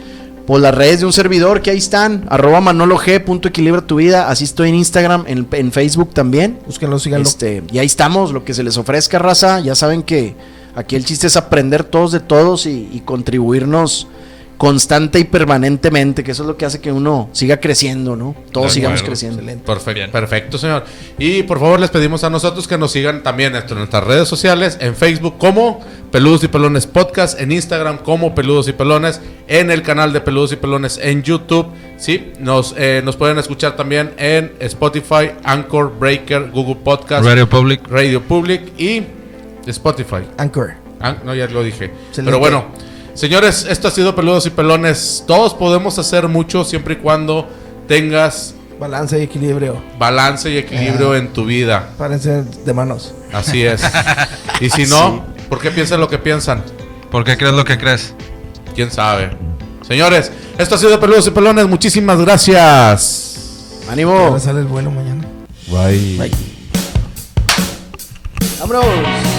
por las redes de un servidor que ahí están, arroba manolog.equilibra tu vida, así estoy en Instagram, en, en Facebook también. Búsquenlo, síganlo. Este, y ahí estamos, lo que se les ofrezca, raza. Ya saben que aquí el chiste es aprender todos de todos y, y contribuirnos constante y permanentemente, que eso es lo que hace que uno siga creciendo, ¿no? Todos De sigamos acuerdo, creciendo. Perfecto, Bien. perfecto, señor. Y por favor les pedimos a nosotros que nos sigan también en nuestras redes sociales, en Facebook como Peludos y Pelones Podcast, en Instagram como Peludos y Pelones, en el canal de Peludos y Pelones en YouTube. Sí, nos, eh, nos pueden escuchar también en Spotify, Anchor, Breaker, Google Podcast, Radio Public. Radio Public y Spotify. Anchor. Ah, no, ya lo dije. Excelente. Pero bueno, señores, esto ha sido Peludos y Pelones. Todos podemos hacer mucho siempre y cuando tengas Balance y equilibrio. balance y equilibrio en tu vida. Párense de manos. Así es. y si no, ¿por qué piensan lo que piensan? ¿Por qué crees lo que crees? ¿Quién sabe? Señores, esto ha sido Peludos y Pelones. Muchísimas gracias. ¡Ánimo! Ahora sale el bueno mañana. Bye. Bye. ¡Vámonos!